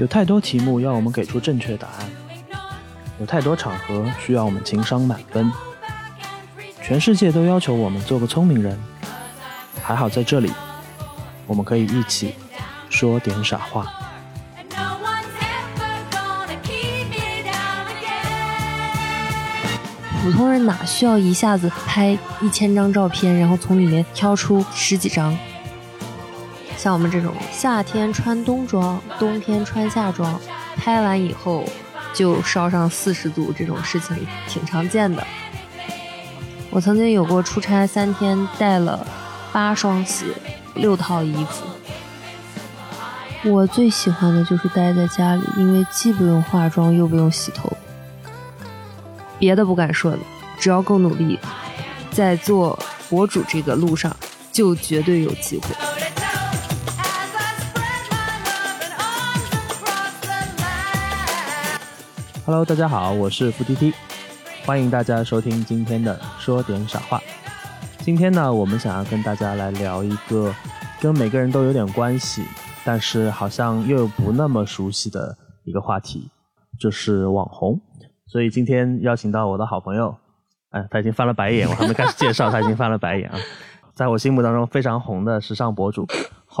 有太多题目要我们给出正确答案，有太多场合需要我们情商满分。全世界都要求我们做个聪明人，还好在这里，我们可以一起说点傻话。普通人哪需要一下子拍一千张照片，然后从里面挑出十几张？像我们这种夏天穿冬装，冬天穿夏装，拍完以后就烧上四十度，这种事情挺常见的。我曾经有过出差三天，带了八双鞋，六套衣服。我最喜欢的就是待在家里，因为既不用化妆，又不用洗头。别的不敢说，只要够努力，在做博主这个路上，就绝对有机会。Hello，大家好，我是付 T T，欢迎大家收听今天的说点傻话。今天呢，我们想要跟大家来聊一个跟每个人都有点关系，但是好像又不那么熟悉的一个话题，就是网红。所以今天邀请到我的好朋友，哎，他已经翻了白眼，我还没开始介绍，他已经翻了白眼啊！在我心目当中非常红的时尚博主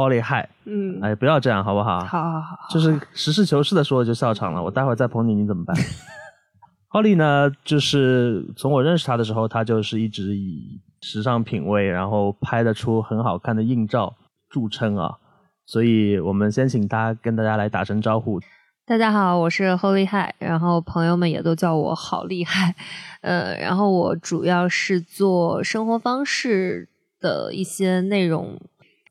Holly Hi，嗯，哎，不要这样好不好？好好好，就是实事求是的说就笑场了，我待会儿再捧你，你怎么办？Holly 呢，就是从我认识他的时候，他就是一直以时尚品味，然后拍得出很好看的硬照著称啊，所以我们先请他跟大家来打声招呼。大家好，我是 Holy Hi，然后朋友们也都叫我好厉害，呃，然后我主要是做生活方式的一些内容。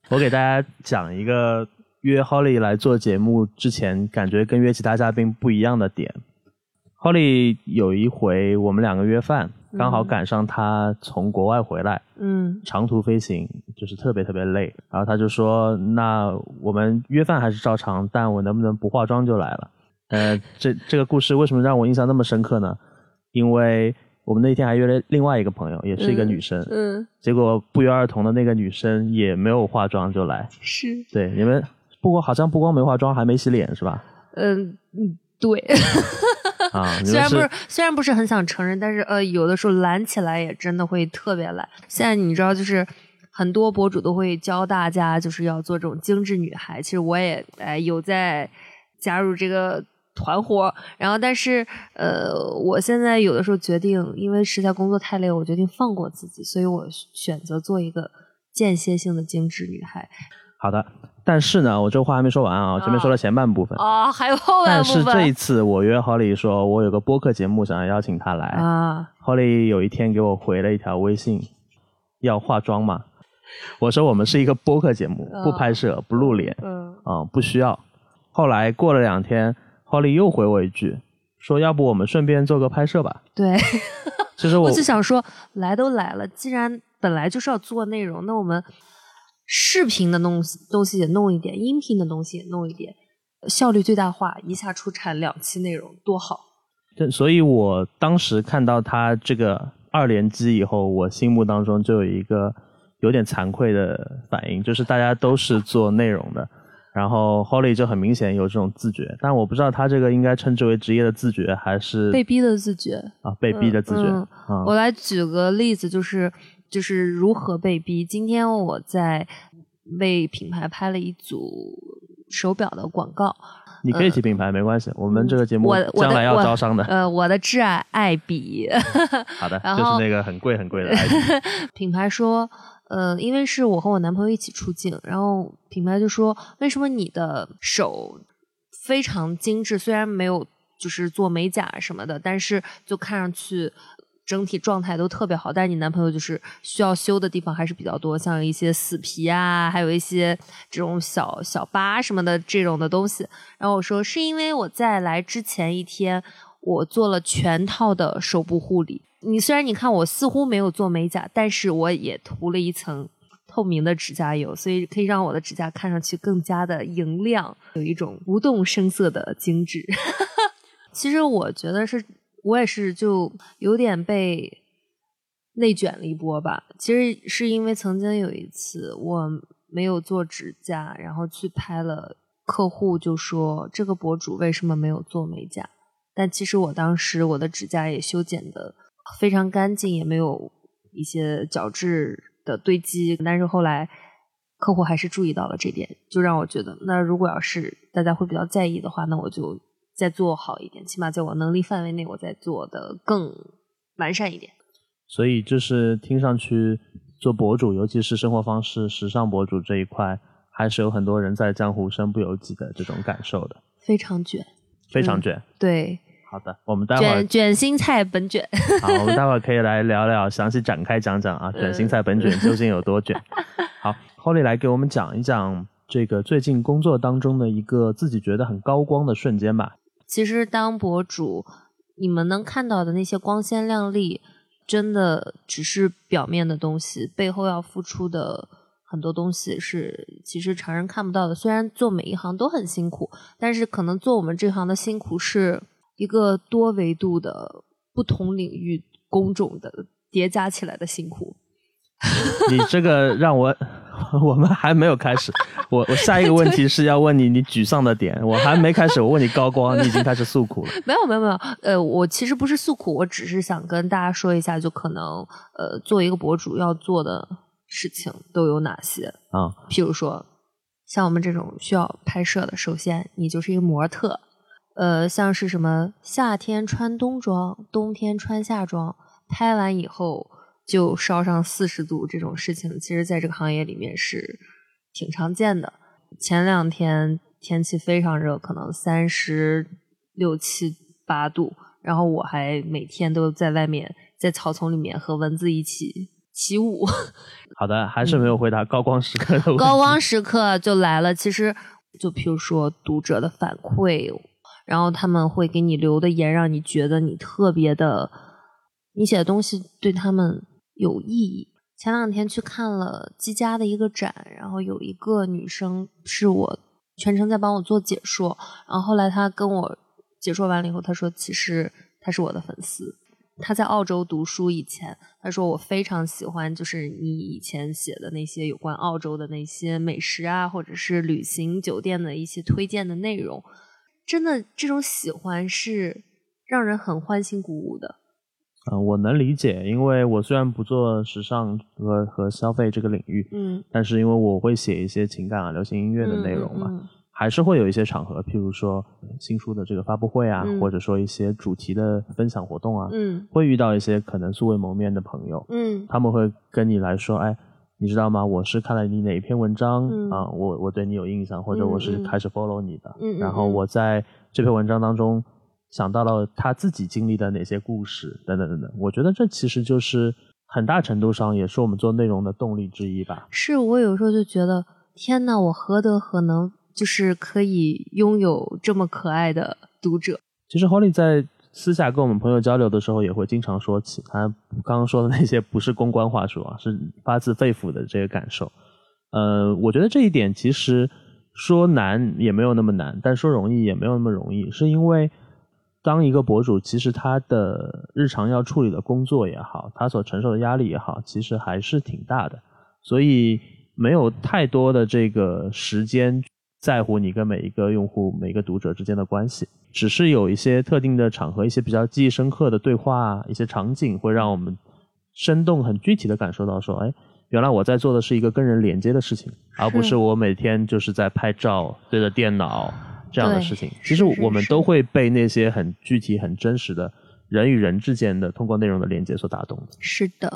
我给大家讲一个约 Holly 来做节目之前，感觉跟约其他嘉宾不一样的点。Holly 有一回我们两个约饭，刚好赶上他从国外回来，嗯，长途飞行就是特别特别累，然后他就说：“那我们约饭还是照常，但我能不能不化妆就来了？”呃，这这个故事为什么让我印象那么深刻呢？因为我们那天还约了另外一个朋友，也是一个女生，嗯，结果不约而同的那个女生也没有化妆就来，是，对，你们不过好像不光没化妆，还没洗脸是吧？嗯嗯，对。啊，虽然不是虽然不是很想承认，但是呃，有的时候懒起来也真的会特别懒。现在你知道，就是很多博主都会教大家就是要做这种精致女孩。其实我也哎有在加入这个团伙，然后但是呃，我现在有的时候决定，因为实在工作太累，我决定放过自己，所以我选择做一个间歇性的精致女孩。好的。但是呢，我这话还没说完啊，前面说了前半部分啊，还有后半部分。但是这一次我约 Holly 说，我有个播客节目想要邀请他来啊。Holly 有一天给我回了一条微信，要化妆吗？我说我们是一个播客节目，不拍摄，不露脸，嗯，啊，不需要。后来过了两天，Holly 又回我一句，说要不我们顺便做个拍摄吧？对，其实我就想说，来都来了，既然本来就是要做内容，那我们。视频的东西东西也弄一点，音频的东西也弄一点，效率最大化，一下出产两期内容多好。对，所以我当时看到他这个二连击以后，我心目当中就有一个有点惭愧的反应，就是大家都是做内容的，然后 Holly 就很明显有这种自觉，但我不知道他这个应该称之为职业的自觉还是被逼的自觉啊，被逼的自觉。我来举个例子，就是。就是如何被逼。今天我在为品牌拍了一组手表的广告。你可以提品牌，没关系。我们这个节目将来要招商的。呃，我的挚爱爱比。好的，就是那个很贵很贵的爱彼。品牌说，呃，因为是我和我男朋友一起出镜，然后品牌就说，为什么你的手非常精致？虽然没有就是做美甲什么的，但是就看上去。整体状态都特别好，但是你男朋友就是需要修的地方还是比较多，像一些死皮啊，还有一些这种小小疤什么的这种的东西。然后我说是因为我在来之前一天我做了全套的手部护理。你虽然你看我似乎没有做美甲，但是我也涂了一层透明的指甲油，所以可以让我的指甲看上去更加的莹亮，有一种不动声色的精致。其实我觉得是。我也是，就有点被内卷了一波吧。其实是因为曾经有一次我没有做指甲，然后去拍了客户就说这个博主为什么没有做美甲？但其实我当时我的指甲也修剪的非常干净，也没有一些角质的堆积。但是后来客户还是注意到了这点，就让我觉得，那如果要是大家会比较在意的话，那我就再做好一点，起码在我能力范围内，我再做的更完善一点。所以就是听上去做博主，尤其是生活方式、时尚博主这一块，还是有很多人在江湖身不由己的这种感受的。非常卷，非常卷。对，好的，我们待会儿卷卷心菜本卷。好，我们待会儿可以来聊聊，详细展开讲讲啊，卷心菜本卷究竟有多卷？好，Holly 来给我们讲一讲这个最近工作当中的一个自己觉得很高光的瞬间吧。其实当博主，你们能看到的那些光鲜亮丽，真的只是表面的东西，背后要付出的很多东西是其实常人看不到的。虽然做每一行都很辛苦，但是可能做我们这行的辛苦是一个多维度的、不同领域工种的叠加起来的辛苦。你这个让我，我们还没有开始。我我下一个问题是要问你你沮丧的点，我还没开始。我问你高光，你已经开始诉苦了。没有没有没有，呃，我其实不是诉苦，我只是想跟大家说一下，就可能呃，做一个博主要做的事情都有哪些啊？譬如说，像我们这种需要拍摄的，首先你就是一个模特，呃，像是什么夏天穿冬装，冬天穿夏装，拍完以后。就烧上四十度这种事情，其实在这个行业里面是挺常见的。前两天天气非常热，可能三十六七八度，然后我还每天都在外面在草丛里面和蚊子一起起舞。好的，还是没有回答高光时刻的问题。高光时刻就来了，其实就比如说读者的反馈，然后他们会给你留的言，让你觉得你特别的，你写的东西对他们。有意义。前两天去看了积家的一个展，然后有一个女生是我全程在帮我做解说，然后后来她跟我解说完了以后，她说其实她是我的粉丝，她在澳洲读书以前，她说我非常喜欢就是你以前写的那些有关澳洲的那些美食啊，或者是旅行酒店的一些推荐的内容，真的这种喜欢是让人很欢欣鼓舞的。嗯，我能理解，因为我虽然不做时尚和和消费这个领域，嗯，但是因为我会写一些情感啊、流行音乐的内容嘛，还是会有一些场合，譬如说新书的这个发布会啊，或者说一些主题的分享活动啊，嗯，会遇到一些可能素未谋面的朋友，嗯，他们会跟你来说，哎，你知道吗？我是看了你哪一篇文章啊，我我对你有印象，或者我是开始 follow 你的，嗯，然后我在这篇文章当中。想到了他自己经历的哪些故事，等等等等，我觉得这其实就是很大程度上也是我们做内容的动力之一吧。是我有时候就觉得，天呐，我何德何能，就是可以拥有这么可爱的读者。其实 Holly 在私下跟我们朋友交流的时候，也会经常说起他刚刚说的那些不是公关话术啊，是发自肺腑的这个感受。呃，我觉得这一点其实说难也没有那么难，但说容易也没有那么容易，是因为。当一个博主，其实他的日常要处理的工作也好，他所承受的压力也好，其实还是挺大的，所以没有太多的这个时间在乎你跟每一个用户、每个读者之间的关系，只是有一些特定的场合、一些比较记忆深刻的对话、一些场景，会让我们生动、很具体的感受到说，哎，原来我在做的是一个跟人连接的事情，而不是我每天就是在拍照、对着电脑。这样的事情，其实我们都会被那些很具体、很真实的人与人之间的通过内容的连接所打动。是的。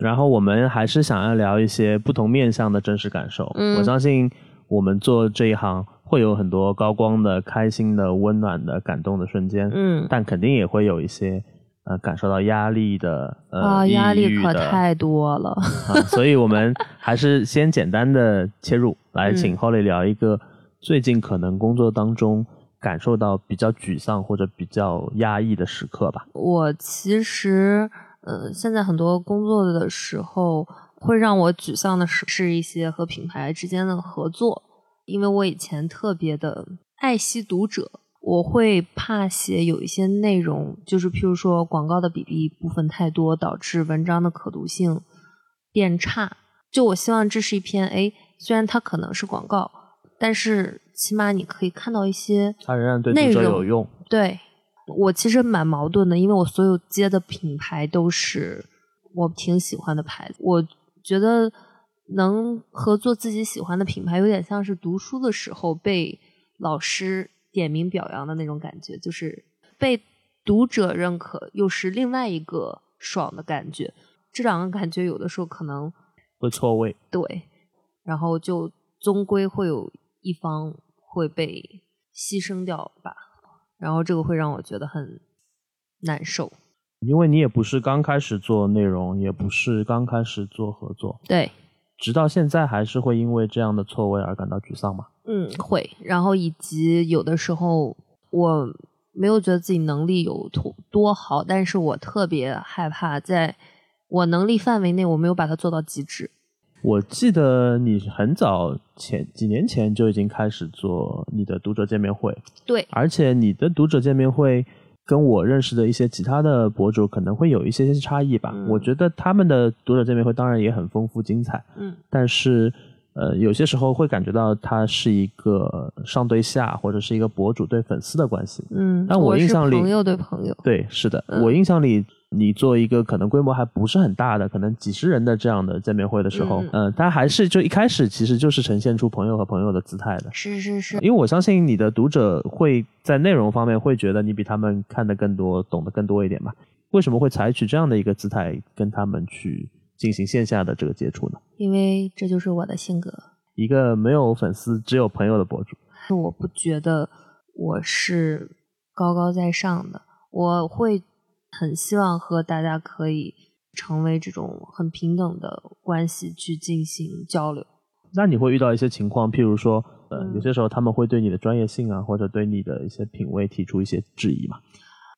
然后我们还是想要聊一些不同面向的真实感受。嗯。我相信我们做这一行会有很多高光的、开心的、温暖的、感动的瞬间。嗯。但肯定也会有一些呃感受到压力的呃啊，压力可太多了。啊，所以我们还是先简单的切入，来请 Holly 聊一个。最近可能工作当中感受到比较沮丧或者比较压抑的时刻吧。我其实，呃，现在很多工作的时候会让我沮丧的是，是一些和品牌之间的合作。因为我以前特别的爱惜读者，我会怕写有一些内容，就是譬如说广告的比例部分太多，导致文章的可读性变差。就我希望这是一篇，哎，虽然它可能是广告。但是起码你可以看到一些它仍然对读者有用。对我其实蛮矛盾的，因为我所有接的品牌都是我挺喜欢的牌子，我觉得能合作自己喜欢的品牌，有点像是读书的时候被老师点名表扬的那种感觉，就是被读者认可，又是另外一个爽的感觉。这两个感觉有的时候可能会错位，对，然后就终归会有一方会被牺牲掉吧，然后这个会让我觉得很难受。因为你也不是刚开始做内容，也不是刚开始做合作，对，直到现在还是会因为这样的错位而感到沮丧吗？嗯，会。然后以及有的时候我没有觉得自己能力有多多好，但是我特别害怕在我能力范围内我没有把它做到极致。我记得你很早前几年前就已经开始做你的读者见面会，对，而且你的读者见面会跟我认识的一些其他的博主可能会有一些些差异吧。嗯我觉得他们的读者见面会当然也很丰富精彩，嗯但是呃有些时候会感觉到它是一个上对下或者是一个博主对粉丝的关系。嗯，但我印象里朋友对朋友，对，是的，嗯我印象里，你做一个可能规模还不是很大的，可能几十人的这样的见面会的时候，嗯嗯、它还是就一开始其实就是呈现出朋友和朋友的姿态的。是是是，因为我相信你的读者会在内容方面会觉得你比他们看的更多，懂得更多一点吧？为什么会采取这样的一个姿态跟他们去进行线下的这个接触呢？因为这就是我的性格。一个没有粉丝只有朋友的博主，我不觉得我是高高在上的，我会很希望和大家可以成为这种很平等的关系去进行交流。那你会遇到一些情况，譬如说，呃，嗯有些时候他们会对你的专业性啊，或者对你的一些品味提出一些质疑嘛？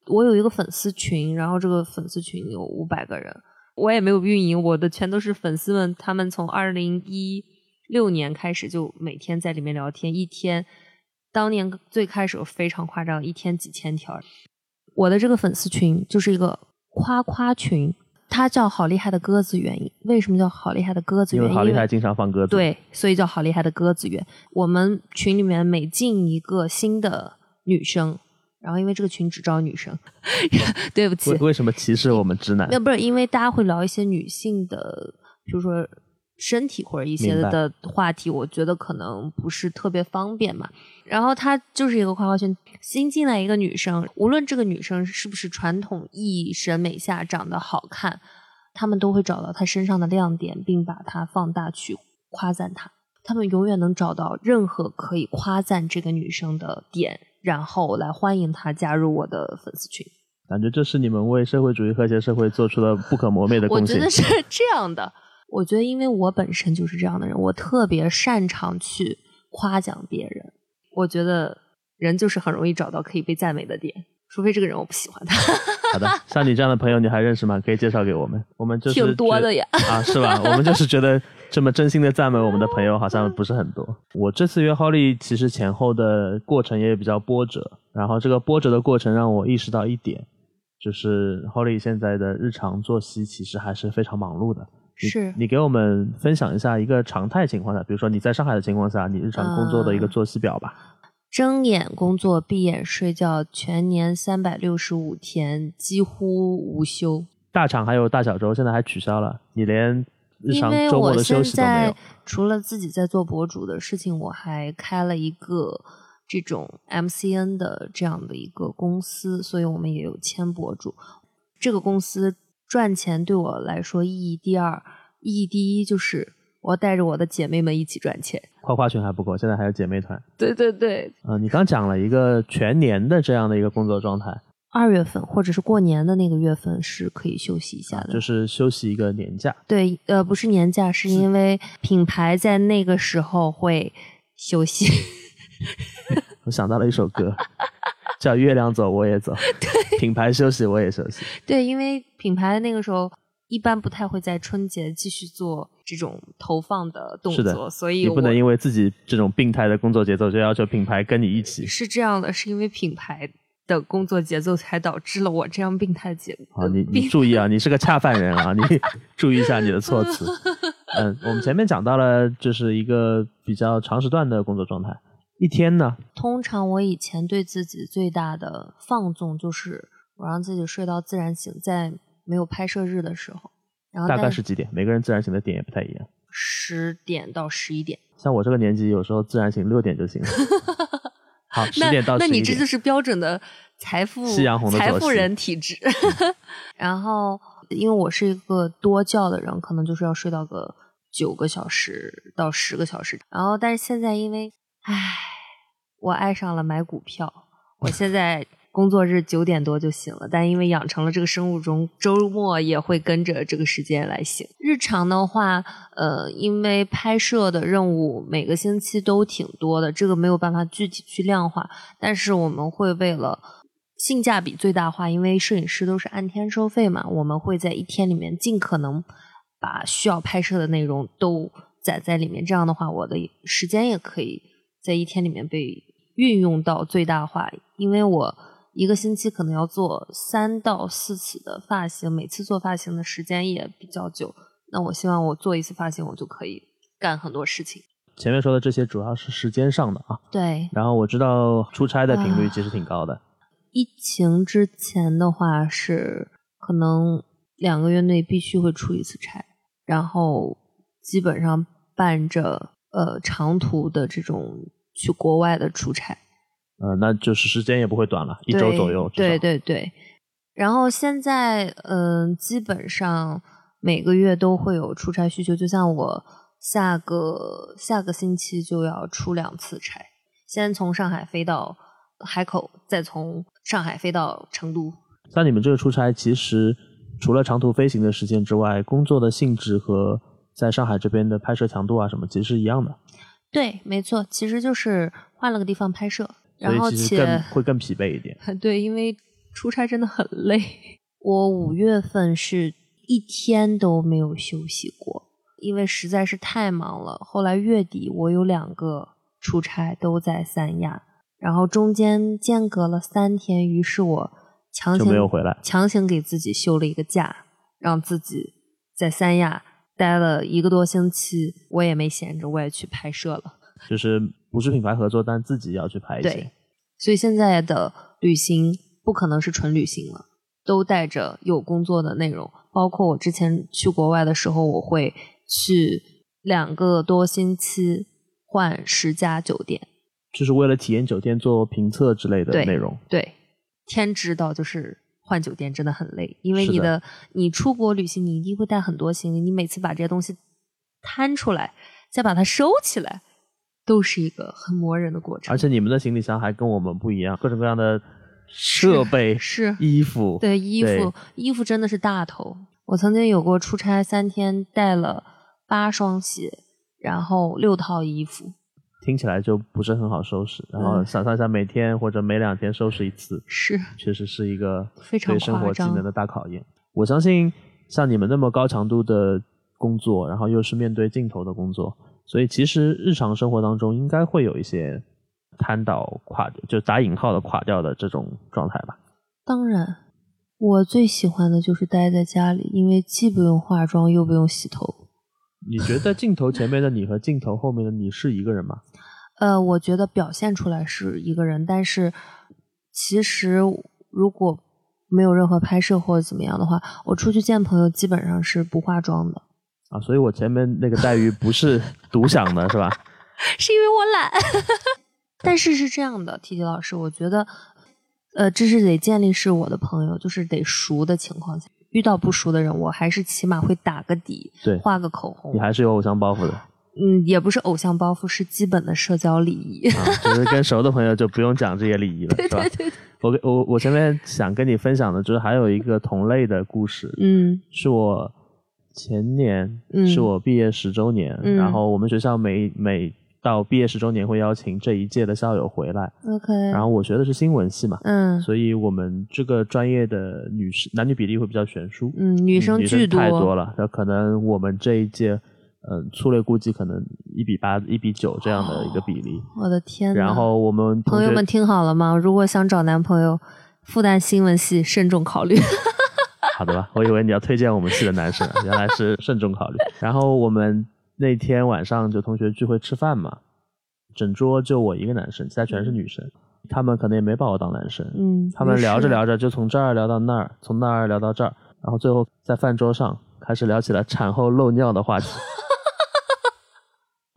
我有一个粉丝群，然后这个粉丝群有五百个人，我也没有运营，我的全都是粉丝们，他们从二零一六年开始就每天在里面聊天，一天，当年最开始非常夸张，一天几千条。我的这个粉丝群就是一个夸夸群，它叫好厉害的鸽子园。为什么叫好厉害的鸽子园？因为好厉害，经常放鸽子。，对，所以叫好厉害的鸽子园。我们群里面每进一个新的女生，然后因为这个群只招女生，对不起为，为什么歧视我们直男？那不是因为大家会聊一些女性的，比如说身体或者一些的话题，我觉得可能不是特别方便嘛。然后它就是一个夸夸群，新进来一个女生，无论这个女生是不是传统意义审美下长得好看，他们都会找到她身上的亮点，并把它放大去夸赞她。他们永远能找到任何可以夸赞这个女生的点，然后来欢迎她加入我的粉丝群。感觉这是你们为社会主义和谐社会做出了不可磨灭的贡献我觉得。是这样的。我觉得，因为我本身就是这样的人，我特别擅长去夸奖别人。我觉得人就是很容易找到可以被赞美的点，除非这个人我不喜欢他。好的，像你这样的朋友你还认识吗？可以介绍给我们。我们就是挺多的呀啊，是吧？我们就是觉得这么真心的赞美我们的朋友好像不是很多。我这次约 Holly 其实前后的过程也比较波折，然后这个波折的过程让我意识到一点，就是 Holly 现在的日常作息其实还是非常忙碌的。你是你给我们分享一下一个常态情况下，比如说你在上海的情况下，你日常工作的一个嗯作息表吧。睁眼工作，闭眼睡觉，全年三百六十五天，几乎无休。大厂还有大小周现在还取消了，你连日因常周末的休息都没有在。除了自己在做博主的事情，我还开了一个这种 MCN 的这样的一个公司，所以我们也有签博主。这个公司赚钱对我来说意义第二，意义第一就是我要带着我的姐妹们一起赚钱。夸夸群还不够，现在还有姐妹团。对对对，呃，你刚讲了一个全年的这样的一个工作状态，二月份或者是过年的那个月份是可以休息一下的，就是休息一个年假。对，呃，不是年假，是因为品牌在那个时候会休息。我想到了一首歌，叫《月亮走我也走》，对品牌休息我也休息。对，因为品牌那个时候一般不太会在春节继续做这种投放的动是的作，所以你不能因为自己这种病态的工作节奏就要求品牌跟你一起。是这样的，是因为品牌的工作节奏才导致了我这样病态节。啊，你你注意啊，你是个恰饭人啊，你注意一下你的措辞。嗯，我们前面讲到了，就是一个比较长时段的工作状态。一天呢？通常我以前对自己最大的放纵就是我让自己睡到自然醒，在没有拍摄日的时候，然后大概是几点？每个人自然醒的点也不太一样。十点到十一点。像我这个年纪，有时候自然醒六点就行了。好，十点到那十一点。你这就是标准的财富夕阳红的财富人体质。然后，因为我是一个多觉的人，可能就是要睡到个九个小时到十个小时。然后，但是现在因为，唉，我爱上了买股票，我现在工作日九点多就醒了，但因为养成了这个生物钟，周末也会跟着这个时间来醒。日常的话，呃，因为拍摄的任务每个星期都挺多的，这个没有办法具体去量化，但是我们会为了性价比最大化，因为摄影师都是按天收费嘛，我们会在一天里面尽可能把需要拍摄的内容都载在里面，这样的话，我的时间也可以在一天里面被运用到最大化，因为我。一个星期可能要做三到四次的发型，每次做发型的时间也比较久。那我希望我做一次发型，我就可以干很多事情。前面说的这些主要是时间上的啊。对。然后我知道出差的频率其实挺高的。疫情之前的话是可能两个月内必须会出一次差，然后基本上伴着呃长途的这种去国外的出差。呃，那就是时间也不会短了，一周左右。对对对，然后现在嗯，基本上每个月都会有出差需求，就像我下个下个星期就要出两次差，先从上海飞到海口，再从上海飞到成都。像你们这个出差，其实除了长途飞行的时间之外，工作的性质和在上海这边的拍摄强度啊什么，其实是一样的。对，没错，其实就是换了个地方拍摄。然后且更会更疲惫一点。对，因为出差真的很累。我五月份是一天都没有休息过，因为实在是太忙了。后来月底我有两个出差都在三亚，然后中间间隔了三天，于是我强行没有回来，强行给自己休了一个假，让自己在三亚待了一个多星期。我也没闲着，我也去拍摄了。就是不是品牌合作，但自己要去拍一些。对，所以现在的旅行不可能是纯旅行了，都带着有工作的内容。包括我之前去国外的时候，我会去两个多星期换十家酒店，就是为了体验酒店做评测之类的内容。对，天知道，就是换酒店真的很累，因为你的。你出国旅行，你一定会带很多行李，你每次把这些东西摊出来，再把它收起来。都是一个很磨人的过程，而且你们的行李箱还跟我们不一样，各种各样的设备是衣服，对衣服衣服真的是大头。我曾经有过出差三天，带了八双鞋，然后六套衣服，听起来就不是很好收拾。然后想象一下，每天或者每两天收拾一次，是确实是一个非常对生活技能的大考验。我相信像你们那么高强度的工作，然后又是面对镜头的工作。所以其实日常生活当中应该会有一些瘫倒、垮，就打引号的垮掉的这种状态吧。当然，我最喜欢的就是待在家里，因为既不用化妆又不用洗头。你觉得镜头前面的你和镜头后面的你是一个人吗？呃，我觉得表现出来是一个人，但是其实如果没有任何拍摄或者怎么样的话，我出去见朋友基本上是不化妆的。啊，所以我前面那个待遇不是独享的，是吧？是因为我懒。但是是这样的，T T 老师，我觉得，呃，这是得建立是我的朋友，就是得熟的情况下，遇到不熟的人，我还是起码会打个底，对，画个口红。你还是有偶像包袱的。嗯，也不是偶像包袱，是基本的社交礼仪。啊，就是跟熟的朋友就不用讲这些礼仪了，是吧？我我我前面想跟你分享的，就是还有一个同类的故事，嗯，是我。前年是我毕业十周年，然后我们学校每每到毕业十周年会邀请这一届的校友回来。OK，然后我学的是新闻系嘛，嗯，所以我们这个专业的女士男女比例会比较悬殊，嗯，女生巨多，太多了。那可能我们这一届，嗯，粗略估计可能一比八、一比九这样的一个比例。我的天！然后我们朋友们听好了吗？如果想找男朋友，复旦新闻系慎重考虑。好的吧，我以为你要推荐我们系的男生，原来是慎重考虑。然后我们那天晚上就同学聚会吃饭嘛，整桌就我一个男生，其他全是女生，他们可能也没把我当男生，嗯，他们聊着聊着就从这儿聊到那儿，从那儿聊到这儿，然后最后在饭桌上开始聊起了产后漏尿的话题。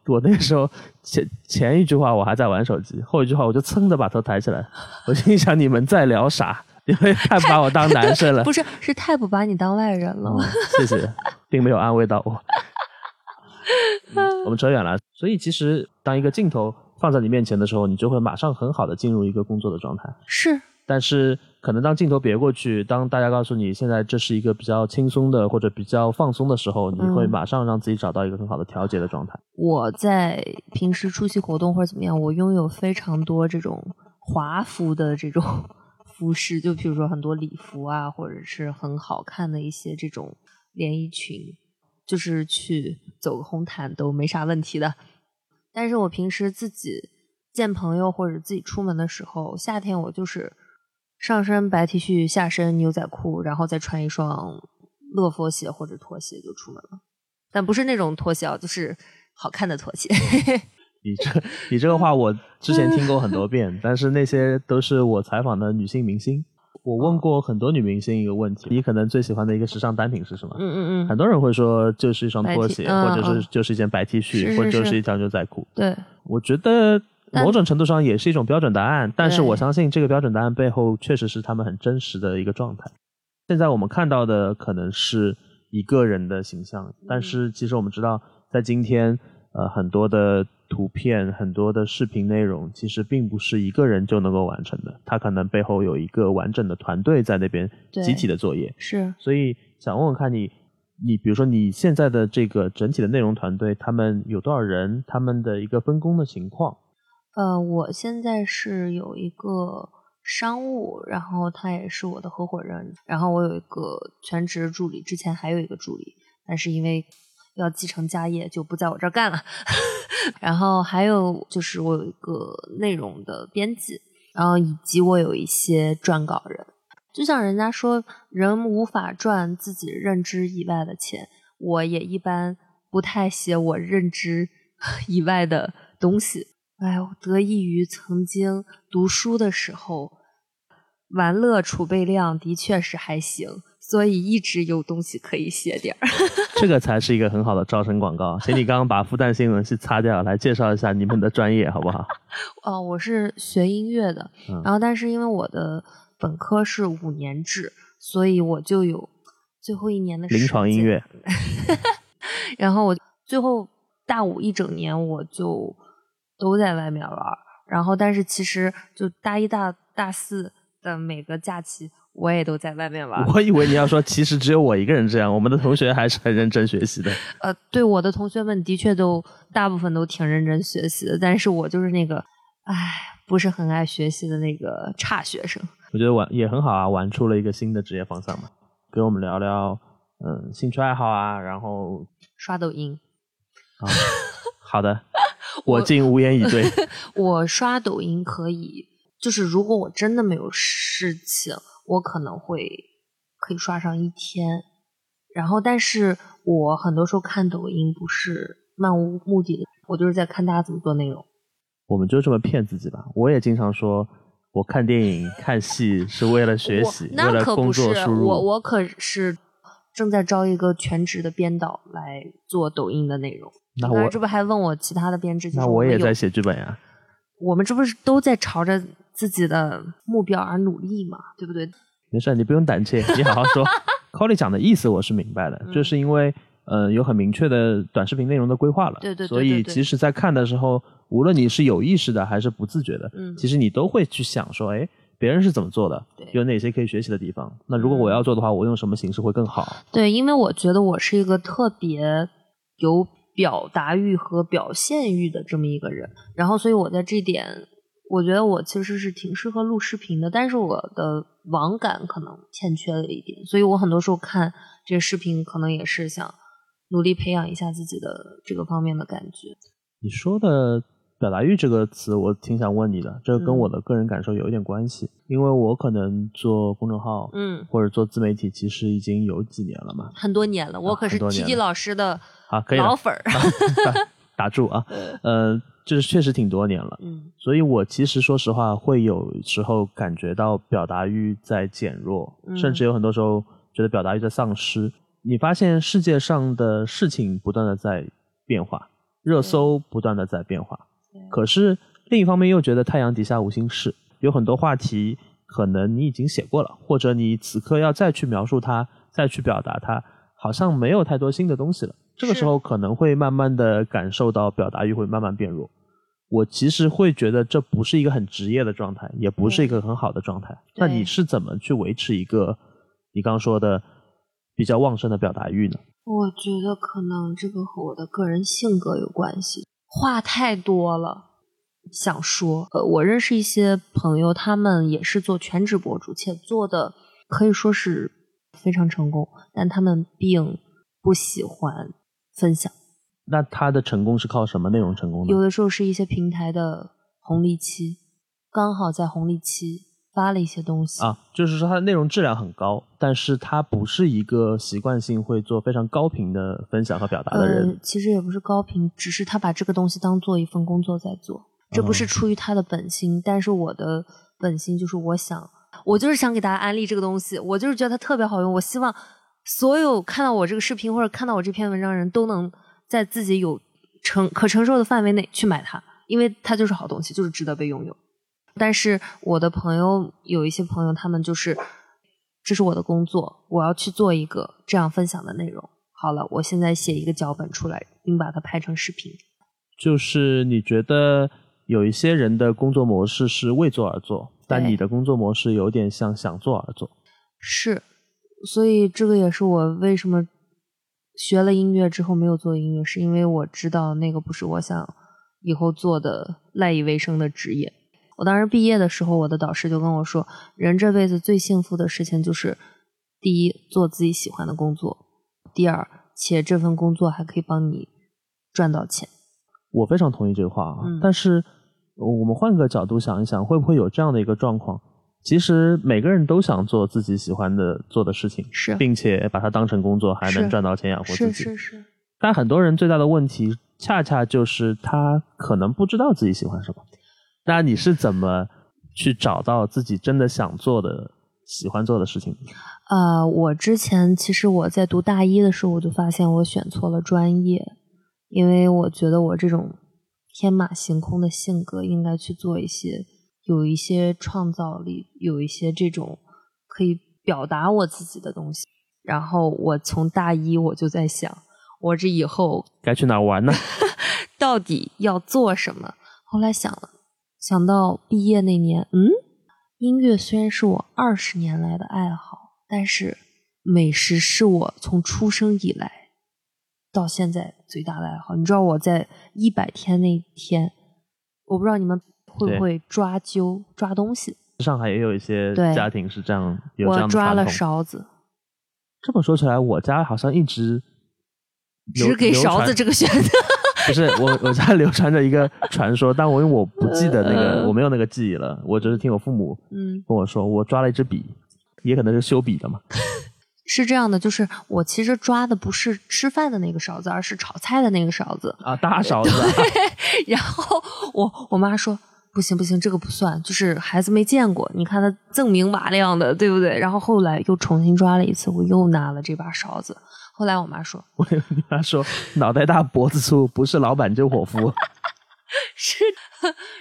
我那个时候前前一句话我还在玩手机，后一句话我就噌的把头抬起来，我心想你们在聊啥？因为太把我当男生了。不是是太不把你当外人了。哦谢谢，并没有安慰到我。嗯我们扯远了，所以其实当一个镜头放在你面前的时候，你就会马上很好的进入一个工作的状态。是，但是可能当镜头别过去，当大家告诉你现在这是一个比较轻松的或者比较放松的时候，你会嗯马上让自己找到一个很好的调节的状态。我在平时出席活动或者怎么样，我拥有非常多这种华服的这种 服饰，就比如说很多礼服啊，或者是很好看的一些这种连衣裙，就是去走个红毯都没啥问题的。但是我平时自己见朋友或者自己出门的时候，夏天我就是上身白 T 恤，下身牛仔裤，然后再穿一双乐福鞋或者拖鞋就出门了。但不是那种拖鞋啊，就是好看的拖鞋。你这你这个话我之前听过很多遍，但是那些都是我采访的女性明星。我问过很多女明星一个问题：你可能最喜欢的一个时尚单品是什么？嗯嗯嗯，很多人会说就是一双拖鞋，或者是嗯就是一件白 T 恤，或者就是一条牛仔裤。对，我觉得但某种程度上也是一种标准答案，但是我相信这个标准答案背后确实是他们很真实的一个状态。现在我们看到的可能是一个人的形象，但是其实我们知道，在今天，呃，很多的图片、很多的视频内容，其实并不是一个人就能够完成的，他可能背后有一个完整的团队在那边集体的作业。是所以想问问看你，你比如说你现在的这个整体的内容团队，他们有多少人？他们的一个分工的情况？呃，我现在是有一个商务，然后他也是我的合伙人，然后我有一个全职助理，之前还有一个助理，但是因为要继承家业，就不在我这儿干了。然后还有就是我有一个内容的编辑，然后以及我有一些撰稿人。就像人家说，人无法赚自己认知以外的钱，我也一般不太写我认知 以外的东西。哎呦，得益于曾经读书的时候，玩乐储备量的确是还行，所以一直有东西可以写点儿。这个才是一个很好的招生广告。请你刚刚把复旦新闻系擦掉，来介绍一下你们的专业好不好？哦，我是学音乐的，嗯然后但是因为我的本科是五年制，所以我就有最后一年的临床音乐，然后我最后大五一整年我就都在外面玩，然后但是其实就大一大大四的每个假期我也都在外面玩。我以为你要说，其实只有我一个人这样，我们的同学还是很认真学习的。呃，对我的同学们的确都大部分都挺认真学习的，但是我就是那个，唉，不是很爱学习的那个差学生。我觉得玩也很好啊，玩出了一个新的职业方向嘛。跟我们聊聊，嗯，兴趣爱好啊，然后刷抖音，啊，好的，我竟无言以对。我刷抖音可以，就是如果我真的没有事情，我可能会可以刷上一天。然后，但是我很多时候看抖音不是漫无目的的，我就是在看大家怎么做内容。我们就这么骗自己吧。我也经常说，我看电影、看戏是为了学习，为了工可不是作输入。我，我可是正在招一个全职的编导来做抖音的内容。那我这不还问我其他的编制？那我也在写剧本呀。我们这不是都在朝着自己的目标而努力嘛，对不对？没事，你不用胆怯，你好好说。Colly 讲的意思我是明白的，嗯就是因为呃有很明确的短视频内容的规划了，对对对所以对对其实，在看的时候，无论你是有意识的还是不自觉的，嗯其实你都会去想说，哎，别人是怎么做的，有哪些可以学习的地方？那如果我要做的话，我用什么形式会更好？对，因为我觉得我是一个特别有表达欲和表现欲的这么一个人，然后所以我在这点，我觉得我其实是挺适合录视频的，但是我的网感可能欠缺了一点，所以我很多时候看这个视频，可能也是想努力培养一下自己的这个方面的感觉。你说的表达欲这个词，我挺想问你的，这跟嗯我的个人感受有一点关系，因为我可能做公众号，嗯，或者做自媒体，其实已经有几年了嘛。很多年了，我可是很多 T 年 T 了老师的好，可以了老粉儿。打住啊，呃，就是确实挺多年了。嗯所以我其实说实话，会有时候感觉到表达欲在减弱，嗯甚至有很多时候觉得表达欲在丧失。你发现世界上的事情不断的在变化，热搜不断的在变化，可是另一方面又觉得太阳底下无心事，有很多话题可能你已经写过了，或者你此刻要再去描述它，再去表达它，好像没有太多新的东西了。这个时候可能会慢慢的感受到表达欲会慢慢变弱。我其实会觉得这不是一个很职业的状态，也不是一个很好的状态。那你是怎么去维持一个你刚刚说的比较旺盛的表达欲呢？我觉得可能这个和我的个人性格有关系，话太多了，想说。呃，我认识一些朋友，他们也是做全职博主，且做的可以说是非常成功，但他们并不喜欢分享。那他的成功是靠什么内容成功的？有的时候是一些平台的红利期，刚好在红利期发了一些东西啊，就是说它的内容质量很高，但是他不是一个习惯性会做非常高频的分享和表达的人。呃，其实也不是高频，只是他把这个东西当做一份工作在做，这不是哦出于他的本心，但是我的本心就是我想，我就是想给大家安利这个东西，我就是觉得它特别好用，我希望所有看到我这个视频或者看到我这篇文章的人都能在自己有承可承受的范围内去买它，因为它就是好东西，就是值得被拥有。但是我的朋友有一些朋友，他们就是这是我的工作，我要去做一个这样分享的内容。好了，我现在写一个脚本出来，并把它拍成视频。就是你觉得有一些人的工作模式是为做而做，但你的工作模式有点像想做而做。是，所以这个也是我为什么学了音乐之后没有做音乐，是因为我知道那个不是我想以后做的赖以为生的职业。我当时毕业的时候，我的导师就跟我说，人这辈子最幸福的事情就是，第一，做自己喜欢的工作；第二，且这份工作还可以帮你赚到钱。我非常同意这个话啊，嗯但是呃我们换个角度想一想，会不会有这样的一个状况？其实每个人都想做自己喜欢的做的事情，是并且把它当成工作，还能赚到钱养活自己是己。是是，但很多人最大的问题，恰恰就是他可能不知道自己喜欢什么。那你是怎么去找到自己真的想做的、喜欢做的事情？呃，我之前其实我在读大一的时候，我就发现我选错了专业，因为我觉得我这种天马行空的性格应该去做一些有一些创造力，有一些这种可以表达我自己的东西。然后我从大一我就在想，我这以后该去哪儿玩呢？到底要做什么？后来想了，想到毕业那年，嗯，音乐虽然是我二十年来的爱好，但是美食是我从出生以来到现在最大的爱好。你知道我在一百天那天，我不知道你们会不会抓阄抓东西，上海也有一些家庭是这样，有这我抓了。勺子，这么说起来，我家好像一直只给勺子这个选择。不是我，我家流传着一个传说，但我因为我不记得那个，嗯我没有那个记忆了，我只是听我父母嗯，跟我说，我抓了一支笔，也可能是修笔的嘛。是这样的，就是我其实抓的不是吃饭的那个勺子，而是炒菜的那个勺子。啊，大勺子啊，然后我我妈说不行不行，这个不算，就是孩子没见过，你看他锃明瓦亮的，对不对？然后后来又重新抓了一次，我又拿了这把勺子。后来我妈说我你妈说脑袋大脖子粗，不是老板就伙夫。是，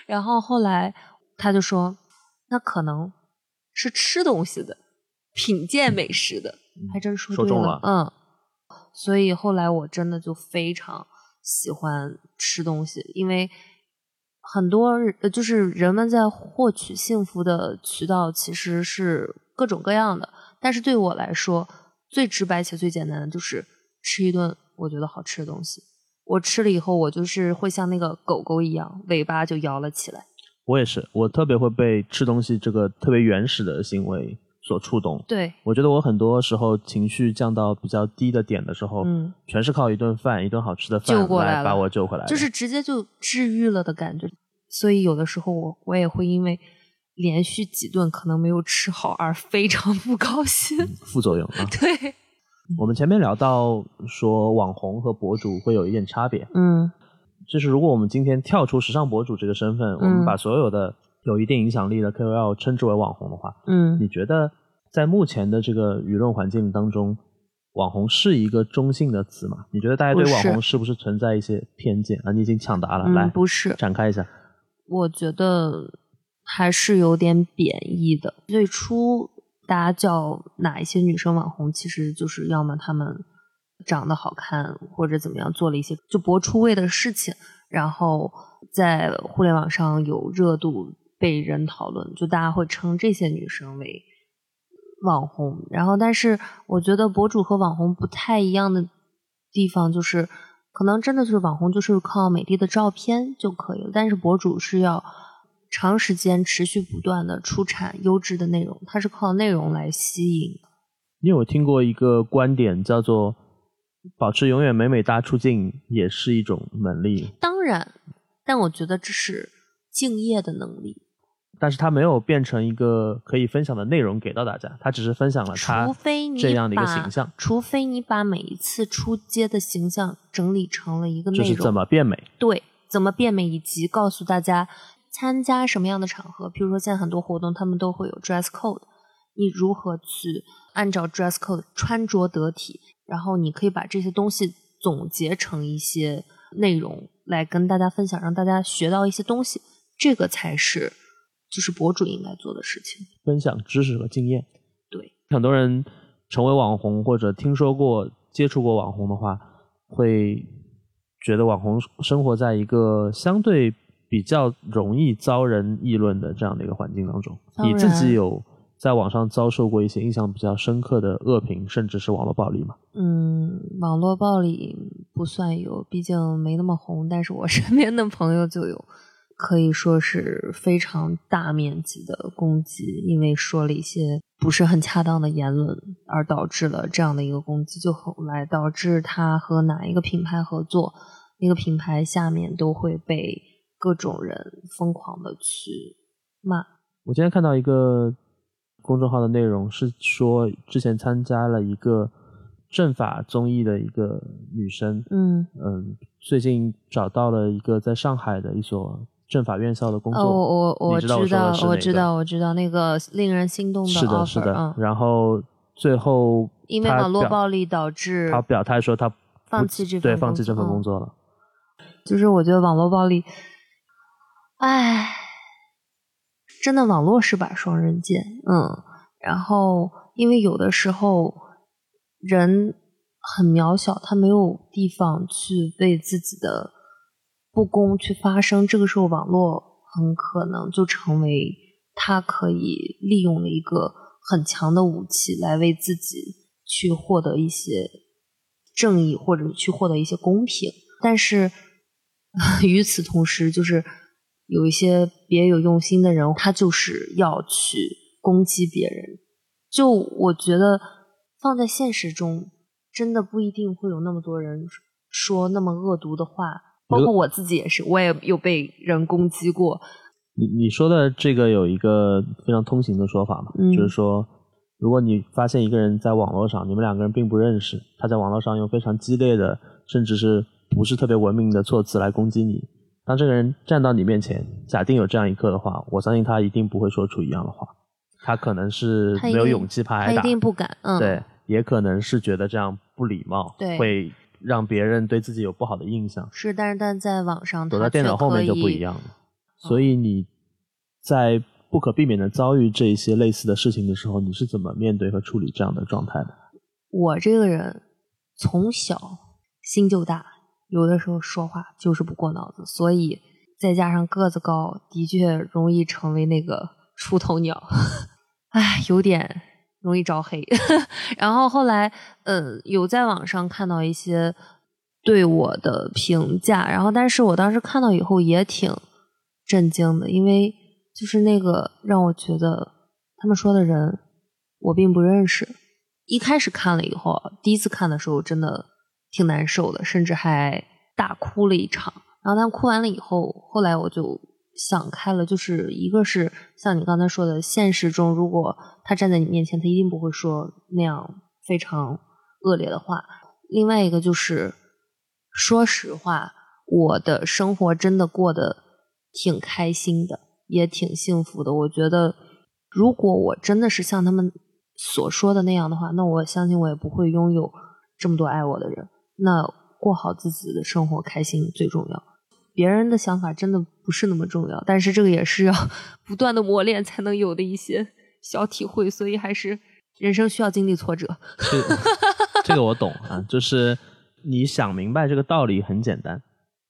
然后后来她就说那可能是吃东西的，品鉴美食的，还真说说中了嗯。所以后来我真的就非常喜欢吃东西，因为很多呃就是人们在获取幸福的渠道其实是各种各样的，但是对我来说，最直白且最简单的就是吃一顿我觉得好吃的东西。我吃了以后，我就是会像那个狗狗一样，尾巴就摇了起来。我也是，我特别会被吃东西这个特别原始的行为所触动。对，我觉得我很多时候情绪降到比较低的点的时候，嗯，全是靠一顿饭、一顿好吃的饭来了把我救回来。就是直接就治愈了的感觉。所以有的时候我我也会因为连续几顿可能没有吃好而非常不高兴。副作用啊。对，我们前面聊到说网红和博主会有一点差别，嗯就是如果我们今天跳出时尚博主这个身份，我们把所有的有一定影响力的 KOL 称之为网红的话，嗯你觉得在目前的这个舆论环境当中，网红是一个中性的词吗？你觉得大家对网红是不是存在一些偏见啊？你已经抢答了，嗯，来不是，展开一下。我觉得还是有点贬义的。最初大家叫哪一些女生网红，其实就是要么她们长得好看，或者怎么样做了一些就博出位的事情，然后在互联网上有热度，被人讨论，就大家会称这些女生为网红。然后，但是我觉得博主和网红不太一样的地方就是。可能真的就是网红，就是靠美丽的照片就可以了。但是博主是要长时间、持续不断的出产优质的内容，它是靠内容来吸引。你有听过一个观点叫做“保持永远美美哒出镜”也是一种能力，当然，但我觉得这是敬业的能力。但是它没有变成一个可以分享的内容给到大家，它只是分享了它这样的一个把形象，除非你把每一次出街的形象整理成了一个内容，就是怎么变美。对，怎么变美，以及告诉大家参加什么样的场合，比如说现在很多活动他们都会有 dress code，你如何去按照 dress code 穿着得体，然后你可以把这些东西总结成一些内容来跟大家分享，让大家学到一些东西，这个才是就是博主应该做的事情。分享知识和经验。对，很多人成为网红或者听说过、接触过网红的话，会觉得网红生活在一个相对比较容易遭人议论的这样的一个环境当中。你自己有在网上遭受过一些印象比较深刻的恶评，甚至是网络暴力吗？嗯，网络暴力不算有，毕竟没那么红，但是我身边的朋友就有，可以说是非常大面积的攻击，因为说了一些不是很恰当的言论，而导致了这样的一个攻击，就后来导致他和哪一个品牌合作，那个品牌下面都会被各种人疯狂的去骂。我今天看到一个公众号的内容是说，之前参加了一个政法综艺的一个女生，嗯，嗯，最近找到了一个在上海的一所政法院校的工作。哦，我我我知道我知道，我知道那个令人心动是的，offer，是的。嗯，然后最后因为网络暴力导致他表态说他放弃这份对放弃这份工作了。就是我觉得网络暴力，唉，真的网络是把双刃剑，嗯，然后因为有的时候人很渺小，他没有地方去为自己的不公去发声，这个时候网络很可能就成为他可以利用的一个很强的武器，来为自己去获得一些正义或者去获得一些公平，但是。与此同时，就是有一些别有用心的人，他就是要去攻击别人。就我觉得，放在现实中，真的不一定会有那么多人说那么恶毒的话。包括我自己也是，我也有被人攻击过。你你说的这个有一个非常通行的说法嘛，嗯就是说，如果你发现一个人在网络上，你们两个人并不认识，他在网络上用非常激烈的，甚至是不是特别文明的措辞来攻击你，当这个人站到你面前，假定有这样一刻的话，我相信他一定不会说出一样的话，他可能是没有勇气怕他挨打，一定不敢，嗯，对，也可能是觉得这样不礼貌，对会让别人对自己有不好的印象。是，但是但在网上，躲在电脑后面就不一样。样了。所以你在不可避免的遭遇这一些类似的事情的时候，你是怎么面对和处理这样的状态的？我这个人从小心就大，有的时候说话就是不过脑子，所以再加上个子高，的确容易成为那个出头鸟，唉，有点容易招黑。然后后来，呃，有在网上看到一些对我的评价，然后但是我当时看到以后也挺震惊的，因为就是那个让我觉得他们说的人我并不认识。一开始看了以后，第一次看的时候真的挺难受的，甚至还大哭了一场。然后但哭完了以后，后来我就想开了，就是一个是像你刚才说的，现实中如果他站在你面前，他一定不会说那样非常恶劣的话。另外一个就是，说实话，我的生活真的过得挺开心的，也挺幸福的。我觉得，如果我真的是像他们所说的那样的话，那我相信我也不会拥有这么多爱我的人。那过好自己的生活，开心最重要。别人的想法真的不是那么重要，但是这个也是要 不断的磨练才能有的一些小体会，所以还是人生需要经历挫折。这个我懂啊，就是你想明白这个道理很简单，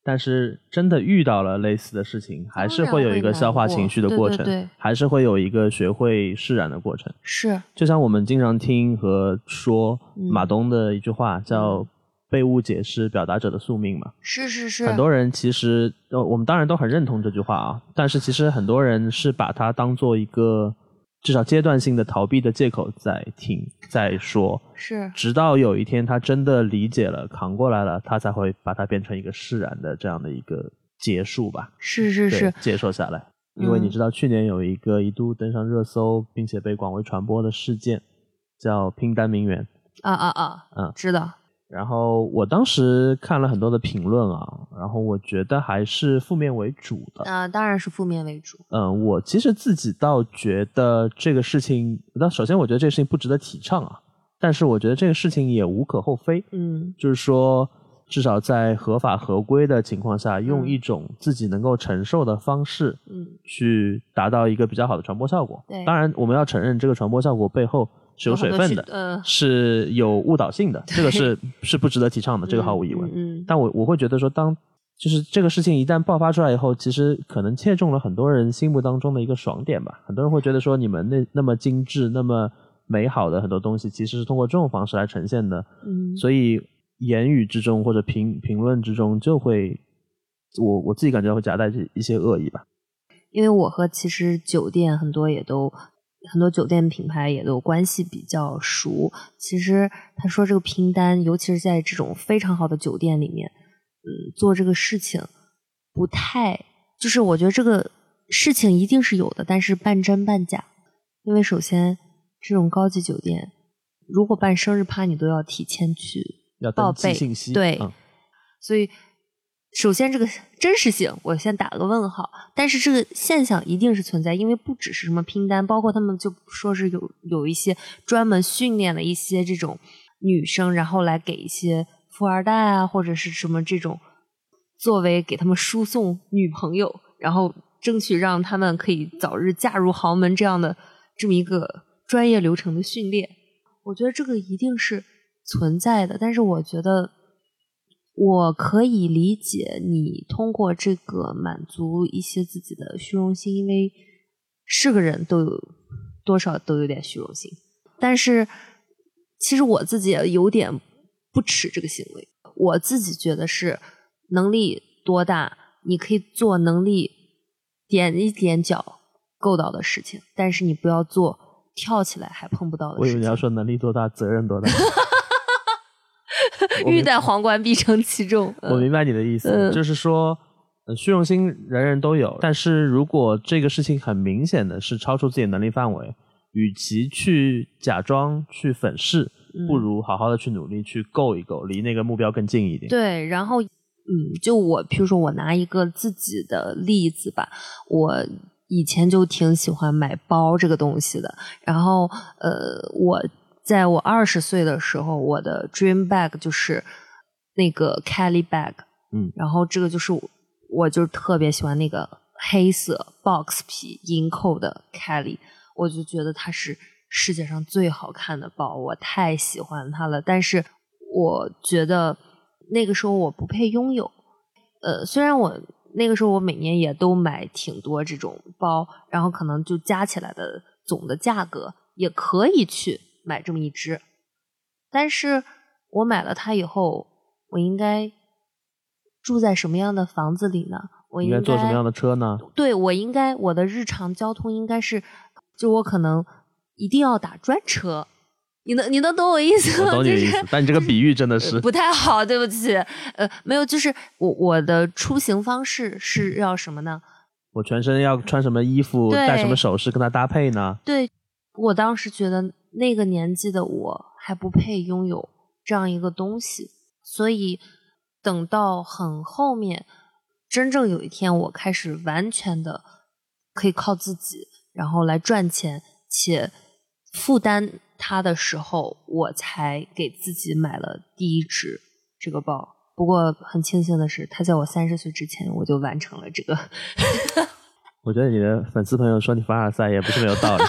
但是真的遇到了类似的事情，还是会有一个消化情绪的过程，还是会有一个学会释然的过程。是，就像我们经常听和说马东的一句话叫。被误解是表达者的宿命嘛？是是是。很多人其实，呃，我们当然都很认同这句话啊。但是其实很多人是把它当做一个至少阶段性的逃避的借口在听在说。是。直到有一天他真的理解了、扛过来了，他才会把它变成一个释然的这样的一个结束吧。是是是。接受下来，因为你知道去年有一个一度登上热搜并且被广为传播的事件，叫拼单名媛。啊啊啊！嗯，知道。然后我当时看了很多的评论啊，然后我觉得还是负面为主的。啊，当然是负面为主。嗯，我其实自己倒觉得这个事情，那首先我觉得这个事情不值得提倡啊，但是我觉得这个事情也无可厚非。嗯，就是说，至少在合法合规的情况下，用一种自己能够承受的方式，嗯，去达到一个比较好的传播效果。对，当然我们要承认这个传播效果背后。是有水分的，是有误导性的，这个是是不值得提倡的，这个毫无疑问。嗯，但我我会觉得说，当就是这个事情一旦爆发出来以后，其实可能切中了很多人心目当中的一个爽点吧。很多人会觉得说，你们那那么精致、那么美好的很多东西，其实是通过这种方式来呈现的。嗯，所以言语之中或者评评论之中，就会我我自己感觉会夹带着一些恶意吧。因为我和其实酒店很多也都。很多酒店品牌也都关系比较熟。其实他说这个拼单，尤其是在这种非常好的酒店里面，嗯，做这个事情不太，就是我觉得这个事情一定是有的，但是半真半假。因为首先这种高级酒店，如果办生日趴，你都要提前去报备信息，对，所以。首先，这个真实性我先打个问号，但是这个现象一定是存在，因为不只是什么拼单，包括他们就说是有有一些专门训练了一些这种女生，然后来给一些富二代啊或者是什么这种作为给他们输送女朋友，然后争取让他们可以早日嫁入豪门这样的这么一个专业流程的训练，我觉得这个一定是存在的，但是我觉得。我可以理解你通过这个满足一些自己的虚荣心，因为是个人都有多少都有点虚荣心。但是其实我自己也有点不耻这个行为。我自己觉得是能力多大，你可以做能力点一点脚够到的事情，但是你不要做跳起来还碰不到的事情。我以为你要说能力多大，责任多大。欲戴皇冠，必承其重。我明白你的意思，就是说，虚荣心人人都有，但是如果这个事情很明显的是超出自己能力范围，与其去假装去粉饰，不如好好的去努力去够一够，离那个目标更近一点。对，然后，嗯，就我，譬如说我拿一个自己的例子吧，我以前就挺喜欢买包这个东西的，然后，呃，我。在我二十岁的时候，我的 dream bag 就是那个 Kelly bag，嗯，然后这个就是我就特别喜欢那个黑色 box 皮银扣的 Kelly，我就觉得它是世界上最好看的包，我太喜欢它了。但是我觉得那个时候我不配拥有，呃，虽然我那个时候我每年也都买挺多这种包，然后可能就加起来的总的价格也可以去。买这么一只，但是我买了它以后，我应该住在什么样的房子里呢？我应该坐什么样的车呢？对，我应该我的日常交通应该是，就我可能一定要打专车。你能你能懂我意思吗？我懂你的意思，但你这个比喻真的是不太好，对不起。呃，没有，就是我我的出行方式是要什么呢？我全身要穿什么衣服，戴什么首饰跟它搭配呢？对，我当时觉得。那个年纪的我还不配拥有这样一个东西，所以等到很后面，真正有一天我开始完全的可以靠自己，然后来赚钱且负担它的时候，我才给自己买了第一只这个包。不过很庆幸的是，它在我三十岁之前我就完成了这个。我觉得你的粉丝朋友说你凡尔赛也不是没有道理，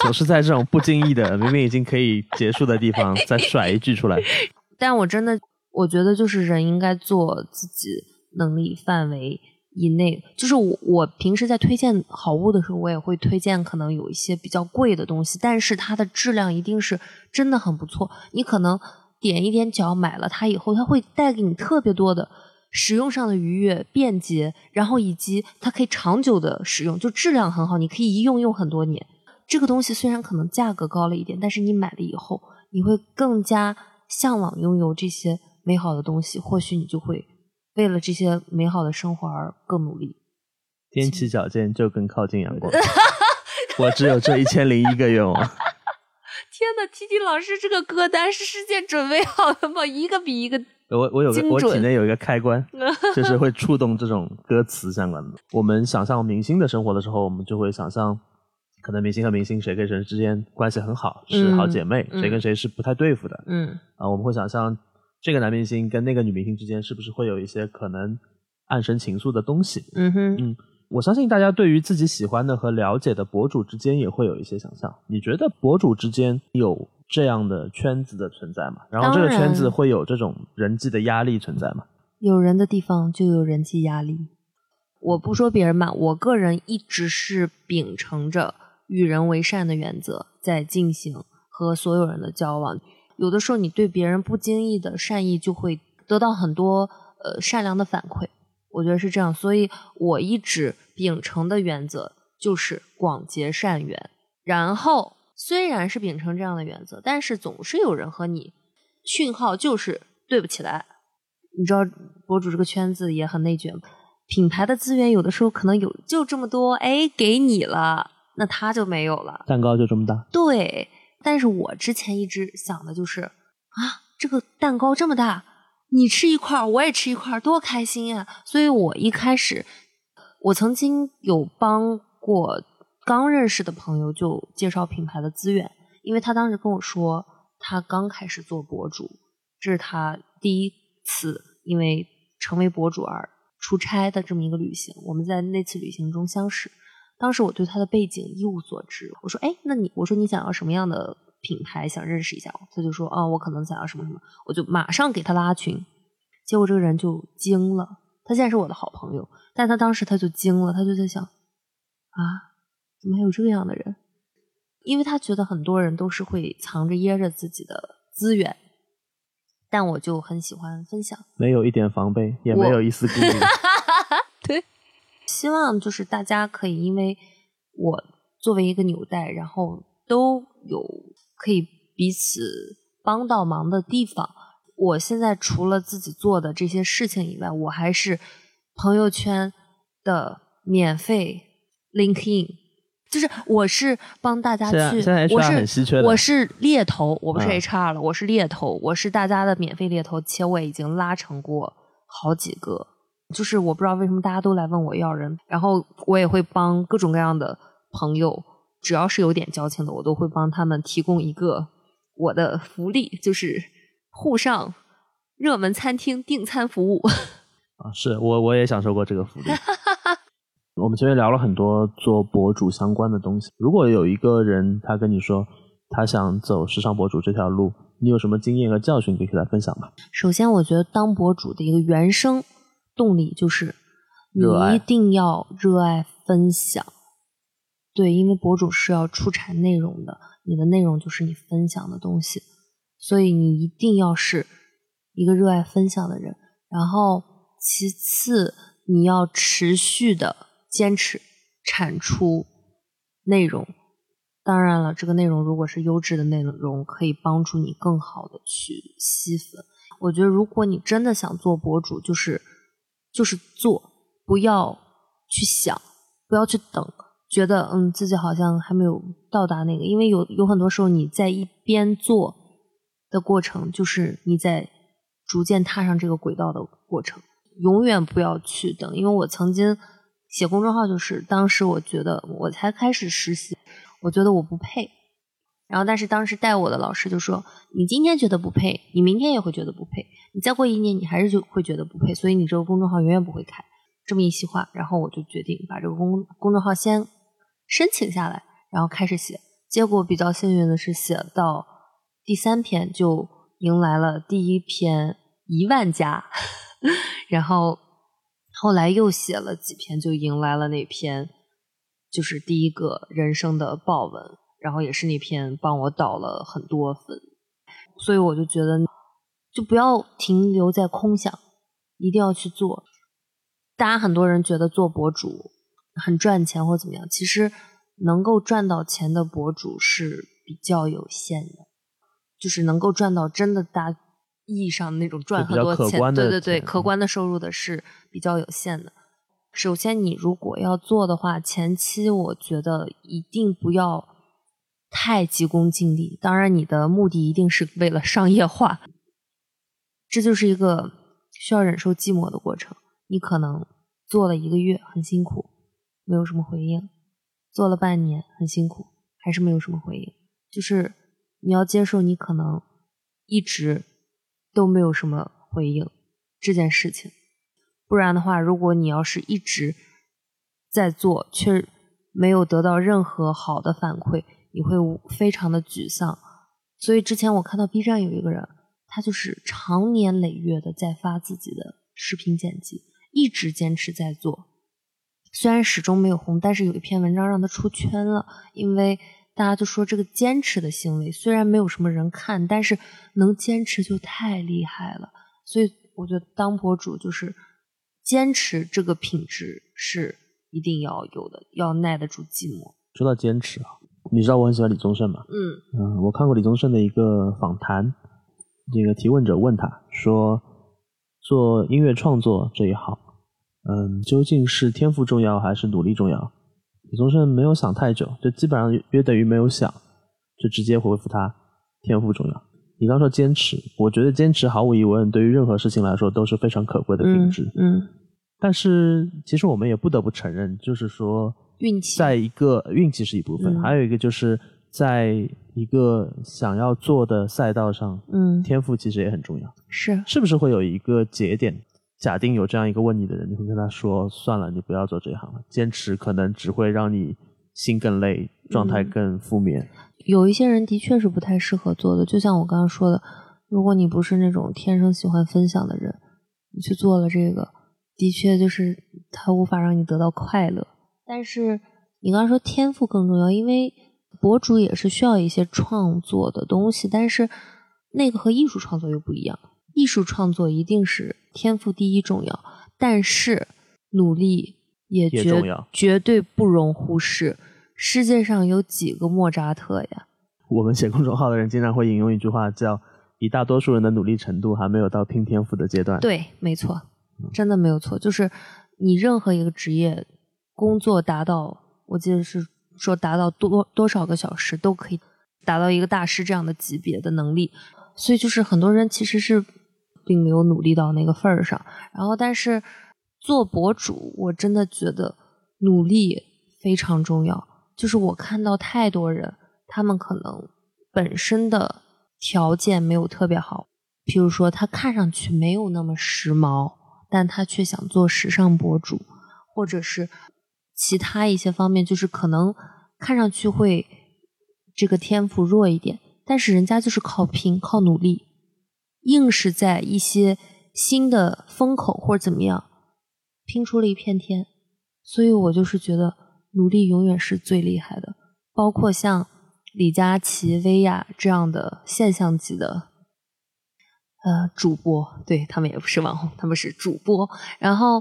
总是在这种不经意的、明明已经可以结束的地方再甩一句出来。但我真的，我觉得就是人应该做自己能力范围以内。就是我，我平时在推荐好物的时候，我也会推荐可能有一些比较贵的东西，但是它的质量一定是真的很不错。你可能点一点脚买了它以后，它会带给你特别多的。使用上的愉悦、便捷，然后以及它可以长久的使用，就质量很好，你可以一用用很多年。这个东西虽然可能价格高了一点，但是你买了以后，你会更加向往拥有这些美好的东西。或许你就会为了这些美好的生活而更努力。踮起脚尖就更靠近阳光。我只有这一千零一个愿望。天呐，T T 老师这个歌单是事先准备好的吗？一个比一个。我我有个我体内有一个开关，就是会触动这种歌词相关的。我们想象明星的生活的时候，我们就会想象，可能明星和明星谁跟谁之间关系很好，是好姐妹；谁跟谁是不太对付的。嗯啊，我们会想象这个男明星跟那个女明星之间是不是会有一些可能暗生情愫的东西。嗯哼嗯，我相信大家对于自己喜欢的和了解的博主之间也会有一些想象。你觉得博主之间有？这样的圈子的存在吗，然后这个圈子会有这种人际的压力存在吗？有人的地方就有人际压力。我不说别人吧，我个人一直是秉承着与人为善的原则在进行和所有人的交往。有的时候你对别人不经意的善意，就会得到很多呃善良的反馈。我觉得是这样，所以我一直秉承的原则就是广结善缘，然后。虽然是秉承这样的原则，但是总是有人和你讯号就是对不起来。你知道，博主这个圈子也很内卷，品牌的资源有的时候可能有就这么多，哎，给你了，那他就没有了。蛋糕就这么大。对，但是我之前一直想的就是啊，这个蛋糕这么大，你吃一块我也吃一块多开心呀！所以我一开始，我曾经有帮过。刚认识的朋友就介绍品牌的资源，因为他当时跟我说，他刚开始做博主，这是他第一次因为成为博主而出差的这么一个旅行。我们在那次旅行中相识，当时我对他的背景一无所知。我说：“哎，那你我说你想要什么样的品牌？想认识一下。”他就说：“哦，我可能想要什么什么。”我就马上给他拉群，结果这个人就惊了。他现在是我的好朋友，但他当时他就惊了，他就在想啊。怎么还有这样的人？因为他觉得很多人都是会藏着掖着自己的资源，但我就很喜欢分享，没有一点防备，也没有一丝顾虑。对，希望就是大家可以因为我作为一个纽带，然后都有可以彼此帮到忙的地方。我现在除了自己做的这些事情以外，我还是朋友圈的免费 link in。就是我是帮大家去，我是我是猎头，我不是 HR 了，我是猎头，我是大家的免费猎头，且我已经拉成过好几个。就是我不知道为什么大家都来问我要人，然后我也会帮各种各样的朋友，只要是有点交情的，我都会帮他们提供一个我的福利，就是沪上热门餐厅订餐服务。啊，是我我也享受过这个福利。我们前面聊了很多做博主相关的东西。如果有一个人他跟你说他想走时尚博主这条路，你有什么经验和教训可以来分享吗？首先，我觉得当博主的一个原生动力就是你一定要热爱分享。对，因为博主是要出产内容的，你的内容就是你分享的东西，所以你一定要是一个热爱分享的人。然后，其次你要持续的。坚持产出内容，当然了，这个内容如果是优质的内容，可以帮助你更好的去吸粉。我觉得，如果你真的想做博主，就是就是做，不要去想，不要去等，觉得嗯自己好像还没有到达那个，因为有有很多时候你在一边做的过程，就是你在逐渐踏上这个轨道的过程。永远不要去等，因为我曾经写公众号，就是当时我觉得我才开始实习，我觉得我不配。然后，但是当时带我的老师就说：“你今天觉得不配，你明天也会觉得不配，你再过一年，你还是就会觉得不配，所以你这个公众号永远不会开。”这么一席话，然后我就决定把这个公公众号先申请下来，然后开始写。结果比较幸运的是，写到第三篇就迎来了第一篇一万加，然后后来又写了几篇，就迎来了那篇就是第一个人生的爆文。然后也是那篇帮我导了很多粉，所以我就觉得，就不要停留在空想，一定要去做。大家很多人觉得做博主很赚钱或怎么样，其实能够赚到钱的博主是比较有限的，就是能够赚到真的大意义上的那种赚很多钱，对对对，可观的收入的是比较有限的。首先，你如果要做的话，前期我觉得一定不要。太急功近利，当然你的目的一定是为了商业化，这就是一个需要忍受寂寞的过程。你可能做了一个月很辛苦，没有什么回应；做了半年很辛苦，还是没有什么回应。就是你要接受，你可能一直都没有什么回应这件事情。不然的话，如果你要是一直在做，却没有得到任何好的反馈。你会非常的沮丧，所以之前我看到 B 站有一个人，他就是长年累月的在发自己的视频剪辑，一直坚持在做，虽然始终没有红，但是有一篇文章让他出圈了，因为大家就说这个坚持的行为虽然没有什么人看，但是能坚持就太厉害了，所以我觉得当博主就是坚持这个品质是一定要有的，要耐得住寂寞。说到坚持啊。你知道我很喜欢李宗盛吗？嗯嗯，我看过李宗盛的一个访谈，这个提问者问他说：“做音乐创作这一行，嗯，究竟是天赋重要还是努力重要？”李宗盛没有想太久，就基本上约等于没有想，就直接回复他：“天赋重要。”你刚说坚持，我觉得坚持毫无疑问对于任何事情来说都是非常可贵的品质。嗯，但是其实我们也不得不承认，就是说。运气，在一个运气是一部分，还有一个就是在一个想要做的赛道上，嗯，天赋其实也很重要。是，是不是会有一个节点？假定有这样一个问你的人，你会跟他说：“算了，你不要做这一行了，坚持可能只会让你心更累，状态更负面。”有一些人的确是不太适合做的，就像我刚刚说的，如果你不是那种天生喜欢分享的人，你去做了这个，的确就是他无法让你得到快乐。但是你刚刚说天赋更重要，因为博主也是需要一些创作的东西，但是那个和艺术创作又不一样。艺术创作一定是天赋第一重要，但是努力也绝绝对不容忽视。世界上有几个莫扎特呀？我们写公众号的人经常会引用一句话，叫“以大多数人的努力程度，还没有到拼天赋的阶段”。对，没错，真的没有错。就是你任何一个职业。工作达到，我记得是说达到多多少个小时都可以达到一个大师这样的级别的能力，所以就是很多人其实是并没有努力到那个份儿上。然后，但是做博主，我真的觉得努力非常重要。就是我看到太多人，他们可能本身的条件没有特别好，譬如说他看上去没有那么时髦，但他却想做时尚博主，或者是。其他一些方面，就是可能看上去会这个天赋弱一点，但是人家就是靠拼、靠努力，硬是在一些新的风口或者怎么样拼出了一片天。所以我就是觉得努力永远是最厉害的。包括像李佳琦、薇娅这样的现象级的呃主播，对他们也不是网红，他们是主播，然后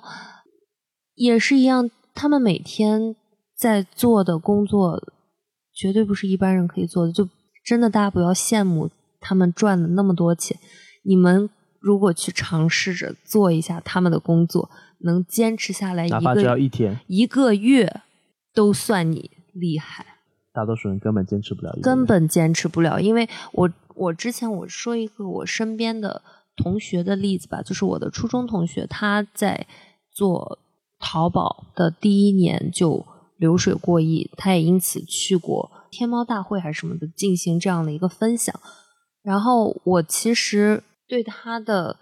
也是一样。他们每天在做的工作，绝对不是一般人可以做的。就真的，大家不要羡慕他们赚的那么多钱。你们如果去尝试着做一下他们的工作，能坚持下来，哪怕只要一天、一个月，都算你厉害。大多数人根本坚持不了，根本坚持不了。因为我我之前我说一个我身边的同学的例子吧，就是我的初中同学，他在做淘宝的第一年就流水过亿，他也因此去过天猫大会还是什么的进行这样的一个分享。然后我其实对他的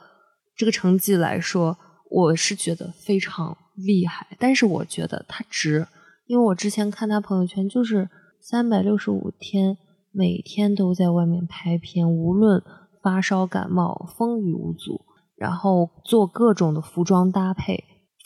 这个成绩来说，我是觉得非常厉害，但是我觉得他值，因为我之前看他朋友圈就是三百六十五天。每天都在外面拍片，无论发烧感冒，风雨无阻，然后做各种的服装搭配，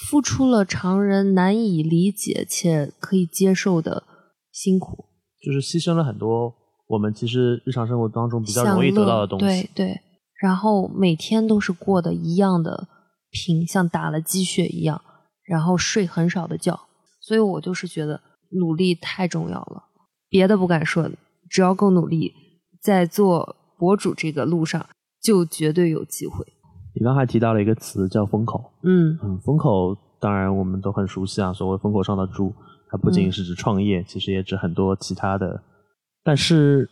付出了常人难以理解且可以接受的辛苦，就是牺牲了很多我们其实日常生活当中比较容易得到的东西。对对，然后每天都是过的一样的平，像打了鸡血一样，然后睡很少的觉，所以我就是觉得努力太重要了，别的不敢说。只要够努力，在做博主这个路上，就绝对有机会。你刚才提到了一个词叫“风口”，嗯嗯，风口当然我们都很熟悉啊。所谓“风口上的猪”，它不仅仅是指创业，其实也指很多其他的。但是，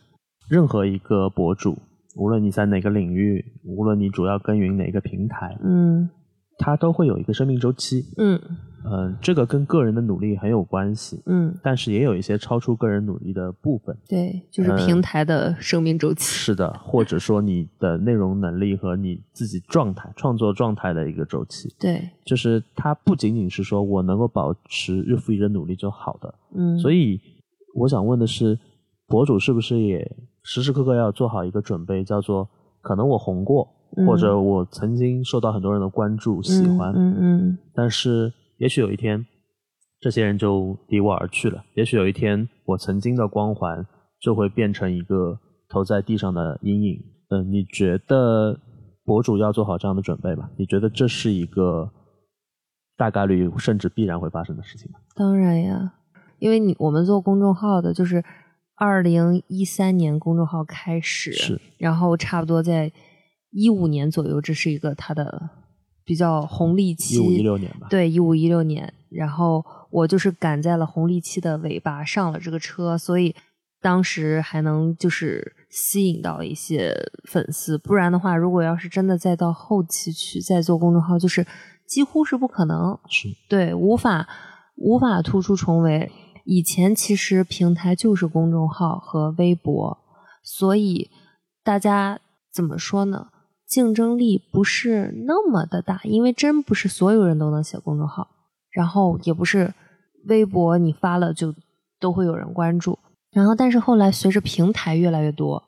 任何一个博主，无论你在哪个领域，无论你主要耕耘哪个平台，嗯，它都会有一个生命周期，嗯。嗯，这个跟个人的努力很有关系，嗯，但是也有一些超出个人努力的部分，对，就是平台的生命周期，是的，或者说你的内容能力和你自己状态、创作状态的一个周期，对，就是它不仅仅是说我能够保持日复一日努力就好的，嗯，所以我想问的是，博主是不是也时时刻刻要做好一个准备，叫做可能我红过，或者我曾经受到很多人的关注、喜欢，嗯嗯，但是。也许有一天，这些人就离我而去了。也许有一天，我曾经的光环就会变成一个投在地上的阴影。嗯，你觉得博主要做好这样的准备吗？你觉得这是一个大概率甚至必然会发生的事情吗？当然呀，因为你我们做公众号的，就是二零一三年公众号开始，是，然后差不多在一五年左右，这是一个它的。比较红利期，一五一六年吧。对，一五一六年，然后我就是赶在了红利期的尾巴上了这个车，所以当时还能就是吸引到一些粉丝。不然的话，如果要是真的再到后期去再做公众号，就是几乎是不可能。是，对，无法无法突出重围。以前其实平台就是公众号和微博，所以大家怎么说呢？竞争力不是那么的大，因为真不是所有人都能写公众号，然后也不是微博你发了就都会有人关注，然后但是后来随着平台越来越多，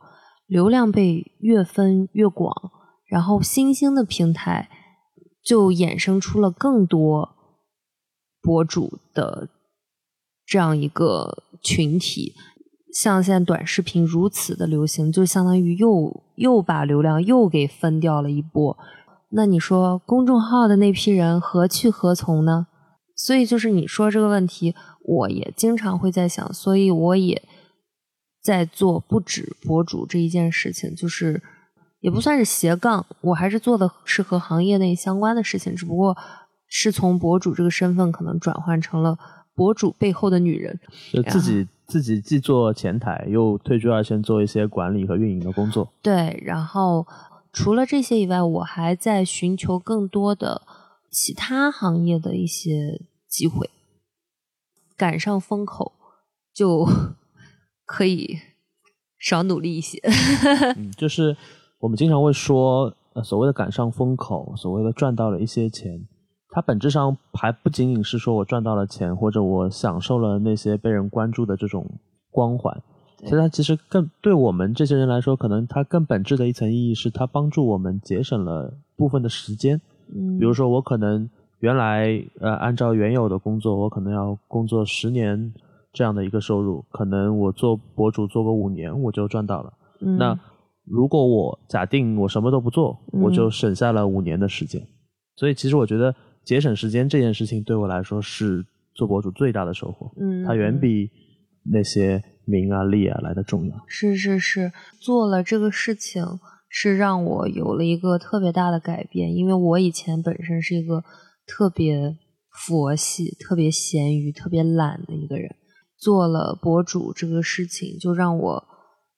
流量被越分越广，然后新兴的平台就衍生出了更多博主的这样一个群体。像现在短视频如此的流行，就相当于又又把流量又给分掉了一波。那你说公众号的那批人何去何从呢？所以就是你说这个问题，我也经常会在想，所以我也在做不止博主这一件事情，就是也不算是斜杠，我还是做的是和行业内相关的事情，只不过是从博主这个身份可能转换成了博主背后的女人，就自己。自己既做前台，又退居二线做一些管理和运营的工作。对，然后除了这些以外，我还在寻求更多的其他行业的一些机会，赶上风口就可以少努力一些。嗯，就是我们经常会说，呃，所谓的赶上风口，所谓的赚到了一些钱。它本质上还不仅仅是说我赚到了钱，或者我享受了那些被人关注的这种光环，所以它其实更对我们这些人来说，可能它更本质的一层意义是它帮助我们节省了部分的时间。嗯，比如说我可能原来呃按照原有的工作，我可能要工作十年这样的一个收入，可能我做博主做个五年我就赚到了。嗯，那如果我假定我什么都不做，我就省下了五年的时间。所以其实我觉得。节省时间这件事情对我来说是做博主最大的收获，嗯，它远比那些名啊利啊来的重要。是是是，做了这个事情是让我有了一个特别大的改变，因为我以前本身是一个特别佛系、特别咸鱼、特别懒的一个人，做了博主这个事情就让我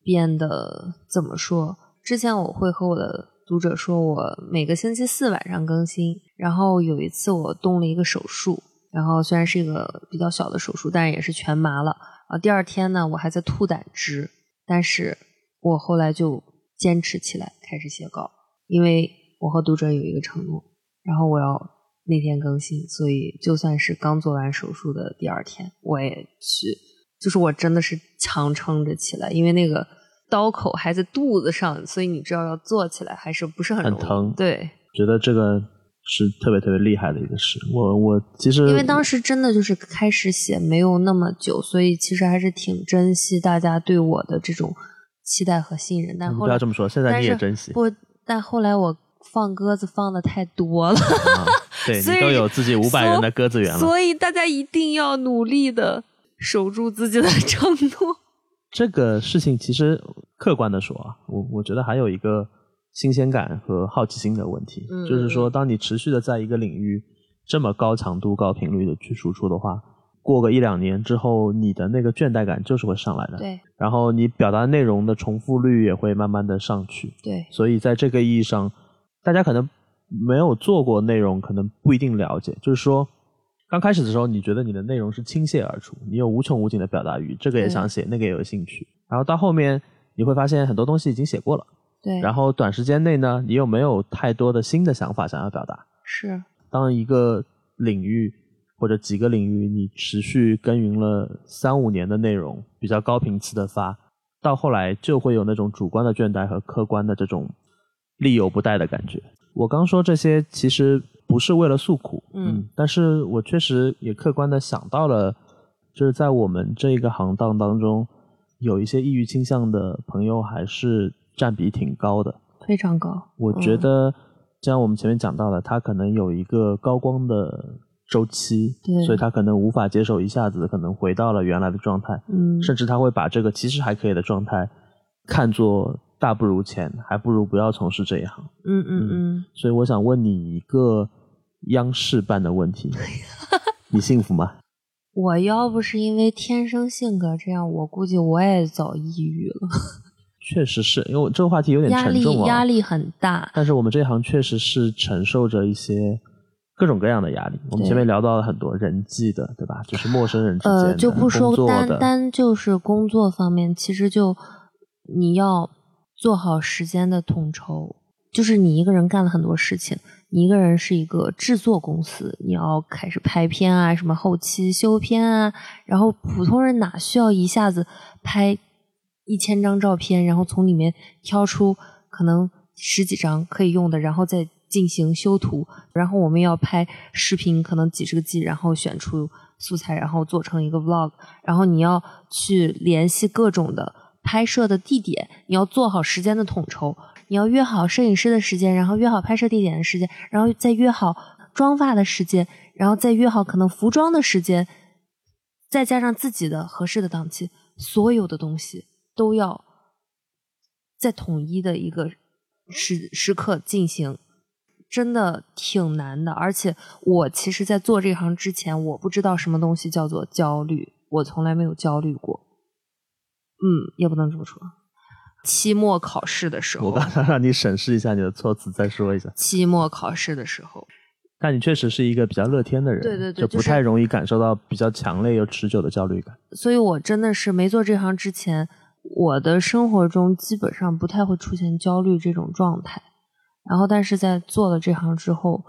变得怎么说？之前我会和我的读者说我每个星期四晚上更新，然后有一次我动了一个手术，然后虽然是一个比较小的手术，但是也是全麻了。啊，第二天呢，我还在吐胆汁，但是我后来就坚持起来，开始写稿，因为我和读者有一个承诺，然后我要那天更新，所以就算是刚做完手术的第二天，我也去，就是我真的是强撑着起来，因为那个刀口还在肚子上，所以你知道要做起来还是不是很很疼对，觉得这个是特别特别厉害的一个事。我我其实因为当时真的就是开始写没有那么久，所以其实还是挺珍惜大家对我的这种期待和信任。但后来不要这么说，现在你也珍惜。不，但后来我放鸽子放的太多了，啊对 所以你都有自己五百人的鸽子园了。所以大家一定要努力的守住自己的 承诺。这个事情其实客观的说啊，我我觉得还有一个新鲜感和好奇心的问题，嗯就是说，当你持续的在一个领域这么高强度、高频率的去输出的话，过个一两年之后，你的那个倦怠感就是会上来的。对然后你表达内容的重复率也会慢慢的上去。对，所以在这个意义上，大家可能没有做过内容，可能不一定了解。就是说，刚开始的时候，你觉得你的内容是倾泻而出，你有无穷无尽的表达欲，这个也想写，那个也有兴趣。然后到后面，你会发现很多东西已经写过了，对，然后短时间内呢，你又没有太多的新的想法想要表达。是当一个领域或者几个领域你持续耕耘了三五年的内容，比较高频次的发，到后来就会有那种主观的倦怠和客观的这种力有不逮的感觉。我刚说这些其实不是为了诉苦，嗯但是我确实也客观的想到了，就是在我们这个行当当中，有一些抑郁倾向的朋友还是占比挺高的。非常高。我觉嗯得，就像我们前面讲到的，他可能有一个高光的周期，对所以他可能无法接受一下子可能回到了原来的状态，嗯，甚至他会把这个其实还可以的状态看作大不如前，还不如不要从事这一行。嗯嗯嗯，所以我想问你一个央视办的问题：你幸福吗？我要不是因为天生性格这样，我估计我也早抑郁了，确实是因为我这个话题有点沉重啊，压力很大。但是我们这一行确实是承受着一些各种各样的压力。我们前面聊到了很多人际的，对吧？就是陌生人之间的，呃，就不说单单就是工作方面，其实就你要做好时间的统筹，就是你一个人干了很多事情，你一个人是一个制作公司，你要开始拍片啊，什么后期修片啊，然后普通人哪需要一下子拍一千张照片，然后从里面挑出可能十几张可以用的，然后再进行修图，然后我们要拍视频，可能几十个 G，然后选出素材，然后做成一个 Vlog，然后你要去联系各种的拍摄的地点，你要做好时间的统筹，你要约好摄影师的时间，然后约好拍摄地点的时间，然后再约好妆发的时间，然后再约好可能服装的时间，再加上自己的合适的档期，所有的东西都要在统一的一个时时刻进行，真的挺难的。而且我其实，在做这行之前，我不知道什么东西叫做焦虑，我从来没有焦虑过。嗯，也不能这么说。期末考试的时候，我刚才让你审视一下你的措辞，再说一下。期末考试的时候，但你确实是一个比较乐天的人，对对对就就是不太容易感受到比较强烈又持久的焦虑感。所以我真的是没做这行之前，我的生活中基本上不太会出现焦虑这种状态。然后，但是在做了这行之后，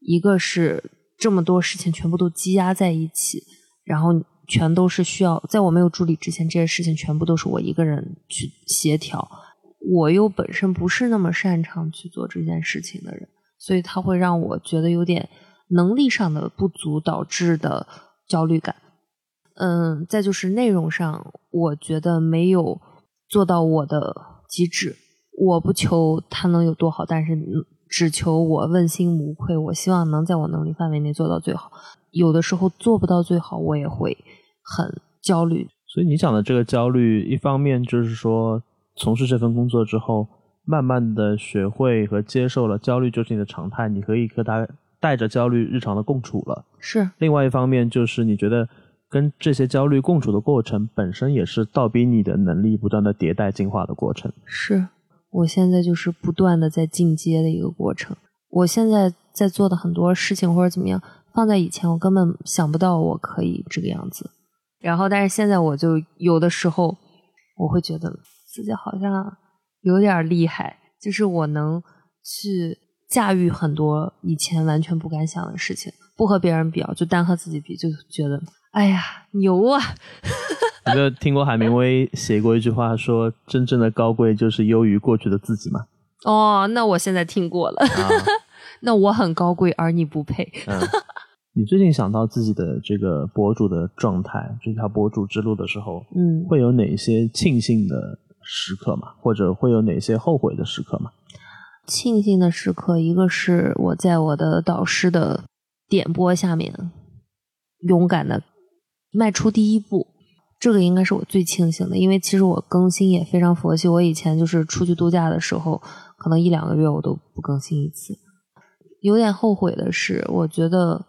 一个是这么多事情全部都积压在一起，然后全都是需要在我没有助理之前，这些事情全部都是我一个人去协调。我又本身不是那么擅长去做这件事情的人，所以它会让我觉得有点能力上的不足导致的焦虑感。嗯，再就是内容上，我觉得没有做到我的极致。我不求他能有多好，但是只求我问心无愧。我希望能在我能力范围内做到最好。有的时候做不到最好，我也会很焦虑。所以你讲的这个焦虑，一方面就是说，从事这份工作之后，慢慢的学会和接受了焦虑就是你的常态，你可以和他带着焦虑日常的共处了。是另外一方面就是你觉得跟这些焦虑共处的过程本身也是倒逼你的能力不断的迭代进化的过程。是，我现在就是不断的在进阶的一个过程。我现在在做的很多事情或者怎么样，放在以前我根本想不到我可以这个样子。然后，但是现在我就有的时候我会觉得自己好像有点厉害，就是我能去驾驭很多以前完全不敢想的事情。不和别人比，就单和自己比，就觉得哎呀牛啊！你有听过海明威写过一句话，说真正的高贵就是优于过去的自己嘛？哦，那我现在听过了。那我很高贵，而你不配。嗯，你最近想到自己的这个博主的状态，这条博主之路的时候，嗯，会有哪些庆幸的时刻吗？或者会有哪些后悔的时刻吗？庆幸的时刻，一个是我在我的导师的。点播下面，勇敢的迈出第一步，这个应该是我最庆幸的，因为其实我更新也非常佛系。我以前就是出去度假的时候，可能一两个月我都不更新一次。有点后悔的是，我觉得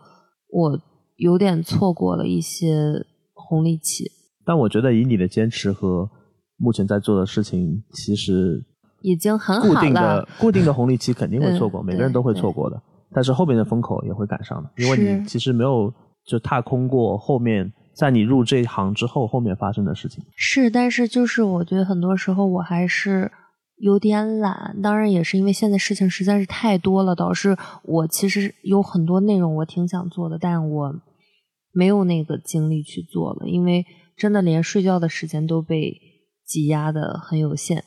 我有点错过了一些红利期。但我觉得以你的坚持和目前在做的事情，其实已经很好了。固定的固定的红利期肯定会错过，每个人都会错过的。但是后面的风口也会赶上的，因为你其实没有就踏空过后面，在你入这一行之后，后面发生的事情是，但是就是我觉得很多时候我还是有点懒，当然也是因为现在事情实在是太多了，导致我其实有很多内容我挺想做的，但我没有那个精力去做了，因为真的连睡觉的时间都被挤压的很有限。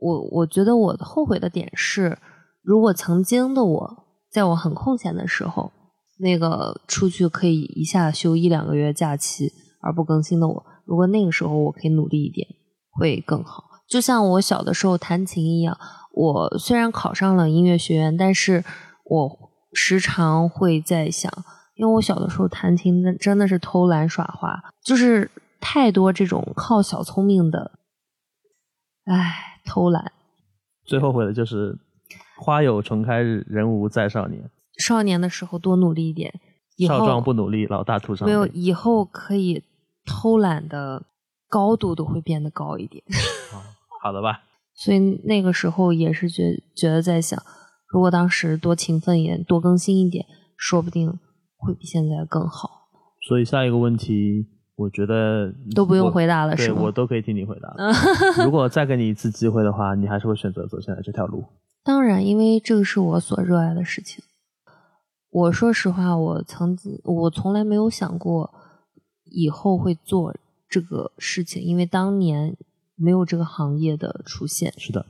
我我觉得我后悔的点是，如果曾经的我。在我很空闲的时候，那个出去可以一下休一两个月假期而不更新的我，如果那个时候我可以努力一点，会更好。就像我小的时候弹琴一样，我虽然考上了音乐学院，但是我时常会在想，因为我小的时候弹琴真的是偷懒耍滑，就是太多这种靠小聪明的，唉，偷懒。最后悔的就是。花有重开日，人无再少年。少年的时候多努力一点，少壮不努力，老大徒伤悲。没有，以后可以偷懒的高度都会变得高一点。好的吧。所以那个时候也是觉觉得在想，如果当时多勤奋一点，多更新一点，说不定会比现在更好。所以下一个问题，我觉得都不用回答了，是吗？我都可以替你回答。如果再给你一次机会的话，你还是会选择走现在这条路？当然，因为这个是我所热爱的事情。我说实话，我曾经我从来没有想过以后会做这个事情，因为当年没有这个行业的出现。是的，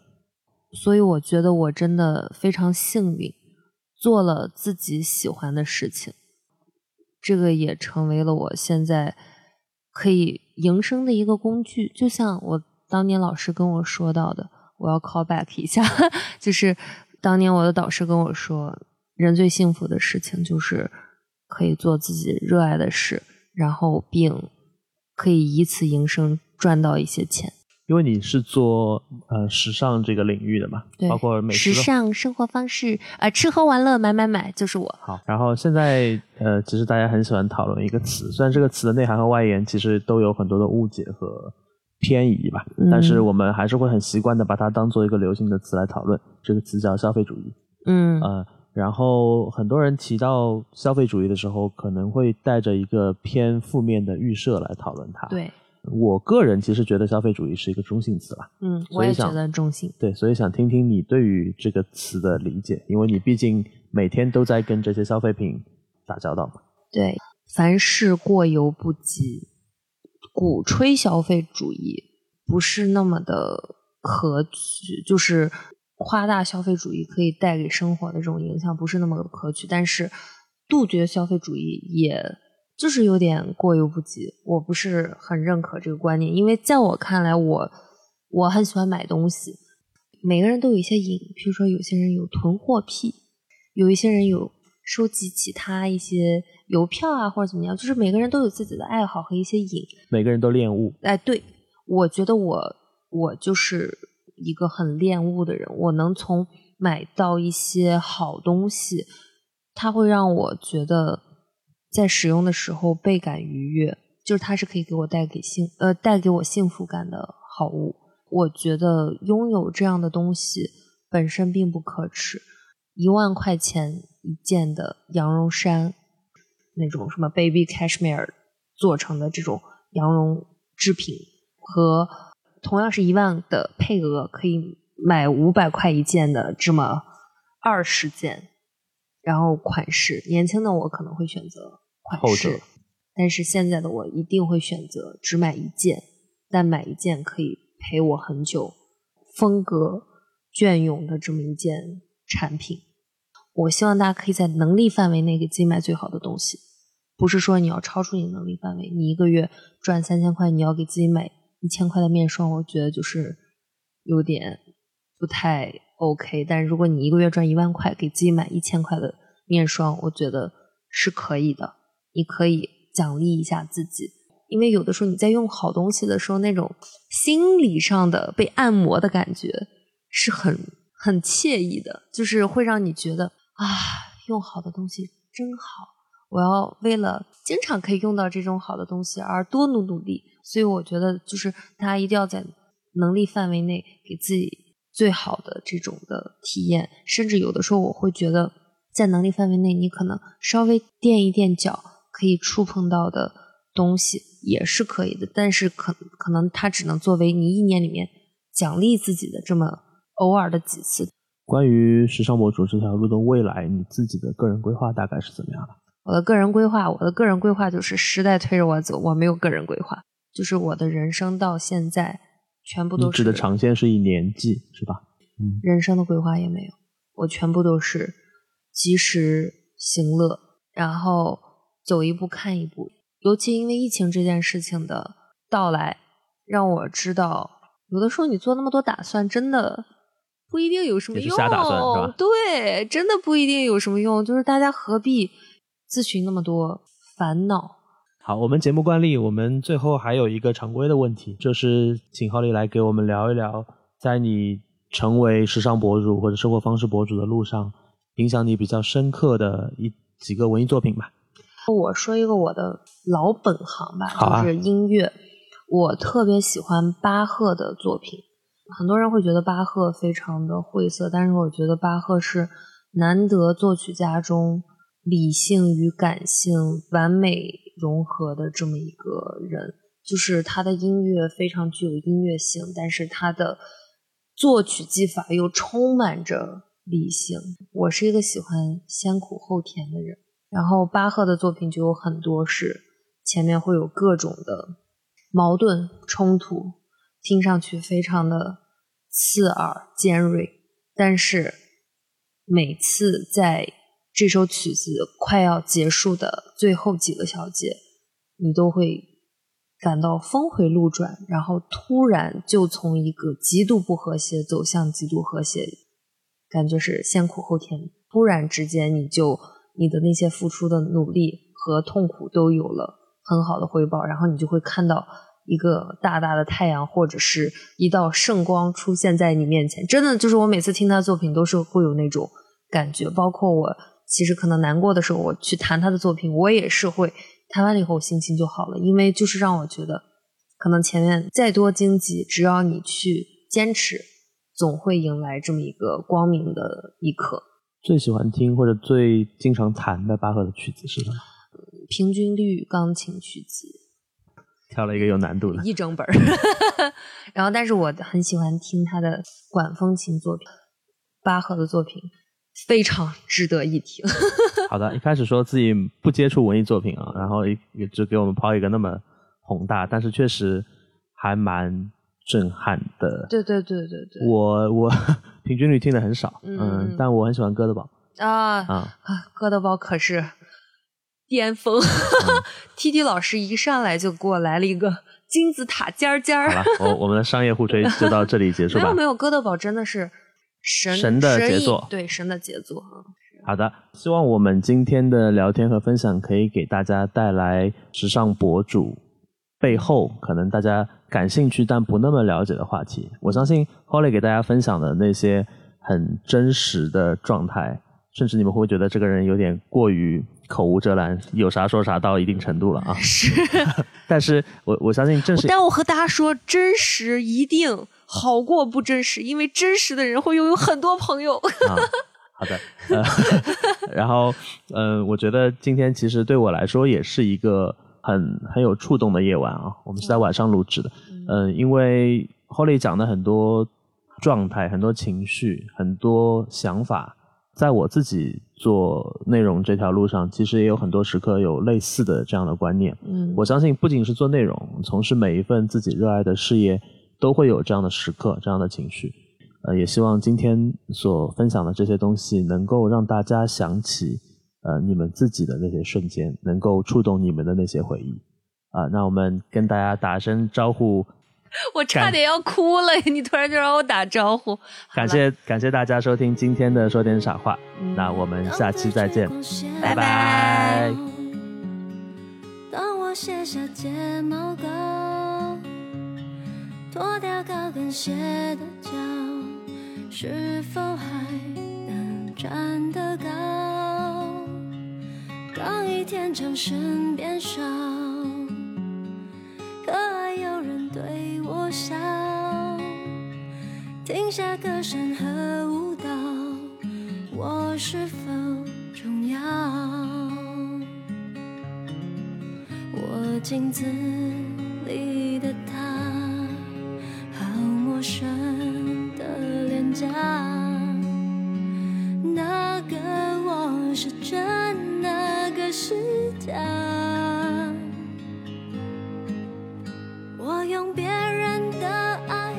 所以我觉得我真的非常幸运，做了自己喜欢的事情，这个也成为了我现在可以营生的一个工具。就像我当年老师跟我说到的。我要 call back 一下，就是当年我的导师跟我说，人最幸福的事情就是可以做自己热爱的事，然后并可以以此营生，赚到一些钱。因为你是做呃时尚这个领域的嘛，包括美食时尚生活方式呃，吃喝玩乐买买买就是我。好，然后现在呃，其实大家很喜欢讨论一个词，虽然这个词的内涵和外延其实都有很多的误解和。偏移吧，但是我们还是会很习惯的把它当做一个流行的词来讨论。这个词叫消费主义。嗯，呃，然后很多人提到消费主义的时候，可能会带着一个偏负面的预设来讨论它。对，我个人其实觉得消费主义是一个中性词吧。嗯，我也觉得中性。对，所以想听听你对于这个词的理解，因为你毕竟每天都在跟这些消费品打交道嘛。对，凡事过犹不及。鼓吹消费主义不是那么的可取，就是夸大消费主义可以带给生活的这种影响不是那么的可取，但是杜绝消费主义也就是有点过犹不及。我不是很认可这个观念，因为在我看来，我我很喜欢买东西，每个人都有一些瘾，比如说有些人有囤货癖，有一些人有收集其他一些。邮票啊，或者怎么样，就是每个人都有自己的爱好和一些瘾。每个人都恋物。哎，对，我觉得我我就是一个很恋物的人。我能从买到一些好东西，它会让我觉得在使用的时候倍感愉悦，就是它是可以给我带给幸呃带给我幸福感的好物。我觉得拥有这样的东西本身并不可耻。一万块钱一件的羊绒衫，那种什么 baby cashmere 做成的这种羊绒制品，和同样是一万的配额可以买五百块一件的这么二十件，然后款式，年轻的我可能会选择款式，但是现在的我一定会选择只买一件，但买一件可以陪我很久，风格隽永的这么一件产品。我希望大家可以在能力范围内给自己买最好的东西，不是说你要超出你能力范围，你一个月赚三千块，你要给自己买一千块的面霜，我觉得就是有点不太 OK。但如果你一个月赚一万块，给自己买一千块的面霜，我觉得是可以的。你可以奖励一下自己，因为有的时候你在用好东西的时候，那种心理上的被按摩的感觉是很很惬意的，就是会让你觉得。啊，用好的东西真好！我要为了经常可以用到这种好的东西而多努努力。所以我觉得，就是大家一定要在能力范围内给自己最好的这种的体验。甚至有的时候，我会觉得，在能力范围内，你可能稍微垫一垫脚，可以触碰到的东西也是可以的。但是可可能它只能作为你一年里面奖励自己的这么偶尔的几次。关于时尚博主这条路的未来，你自己的个人规划大概是怎么样的？我的个人规划，我的个人规划就是时代推着我走，我没有个人规划，就是我的人生到现在全部都是。指的长线是以年计是吧？嗯。人生的规划也没有，我全部都是及时行乐，然后走一步看一步。尤其因为疫情这件事情的到来，让我知道，有的时候你做那么多打算，真的。不一定有什么用，瞎打算对，真的不一定有什么用。就是大家何必自寻那么多烦恼？好，我们节目惯例，我们最后还有一个常规的问题，就是请浩丽来给我们聊一聊，在你成为时尚博主或者生活方式博主的路上，影响你比较深刻的一几个文艺作品吧。我说一个我的老本行吧，就是音乐。我特别喜欢巴赫的作品。很多人会觉得巴赫非常的晦涩，但是我觉得巴赫是难得作曲家中理性与感性完美融合的这么一个人。就是他的音乐非常具有音乐性，但是他的作曲技法又充满着理性。我是一个喜欢先苦后甜的人，然后巴赫的作品就有很多是前面会有各种的矛盾冲突，听上去非常的。刺耳尖锐，但是每次在这首曲子快要结束的最后几个小节，你都会感到峰回路转，然后突然就从一个极度不和谐走向极度和谐，感觉是先苦后甜。突然之间，你就你的那些付出的努力和痛苦都有了很好的回报，然后你就会看到。一个大大的太阳，或者是一道圣光出现在你面前，真的就是我每次听他作品都是会有那种感觉。包括我其实可能难过的时候，我去弹他的作品，我也是会弹完了以后心情就好了，因为就是让我觉得，可能前面再多荆棘，只要你去坚持，总会迎来这么一个光明的一刻。最喜欢听或者最经常弹的巴赫的曲子是什么？平均律钢琴曲集。挑了一个有难度的，一整本儿。然后，但是我很喜欢听他的管风琴作品，巴赫的作品非常值得一听。好的，一开始说自己不接触文艺作品啊，然后也只给我们抛一个那么宏大，但是确实还蛮震撼的。对对对对对。我我平均率听的很少，嗯，但我很喜欢哥德堡啊啊，哥德堡可是。巅峰，T T 老师一上来就给我来了一个金字塔尖尖儿。好了，我我们的商业互吹就到这里结束吧。没有没有，哥德堡真的是神神的杰作，对神的杰作。好的，希望我们今天的聊天和分享可以给大家带来时尚博主背后可能大家感兴趣但不那么了解的话题。我相信 Holly 给大家分享的那些很真实的状态，甚至你们会觉得这个人有点过于。口无遮拦，有啥说啥到一定程度了啊！是，但是我我相信正是，但我和大家说，真实一定好过不真实，因为真实的人会拥有很多朋友。啊，好的，呃，然后，呃，我觉得今天其实对我来说也是一个很很有触动的夜晚啊。我们是在晚上录制的，嗯、因为 Holly 讲的很多状态、很多情绪、很多想法，在我自己做内容这条路上，其实也有很多时刻有类似的这样的观念。嗯我相信，不仅是做内容，从事每一份自己热爱的事业，都会有这样的时刻、这样的情绪。呃，也希望今天所分享的这些东西，能够让大家想起呃你们自己的那些瞬间，能够触动你们的那些回忆。啊、那我们跟大家打声招呼，我差点要哭了，你突然就让我打招呼。感谢感谢大家收听今天的说点傻话，嗯那我们下期再见。拜拜。当我卸下睫毛膏，脱掉高跟鞋的脚，是否还能站得高？当一天掌声变少，可爱有人对我笑，停下歌声和舞蹈，我是否重要？我镜子里的他，好陌生的脸颊。那个我是真，的是假。我用别人的爱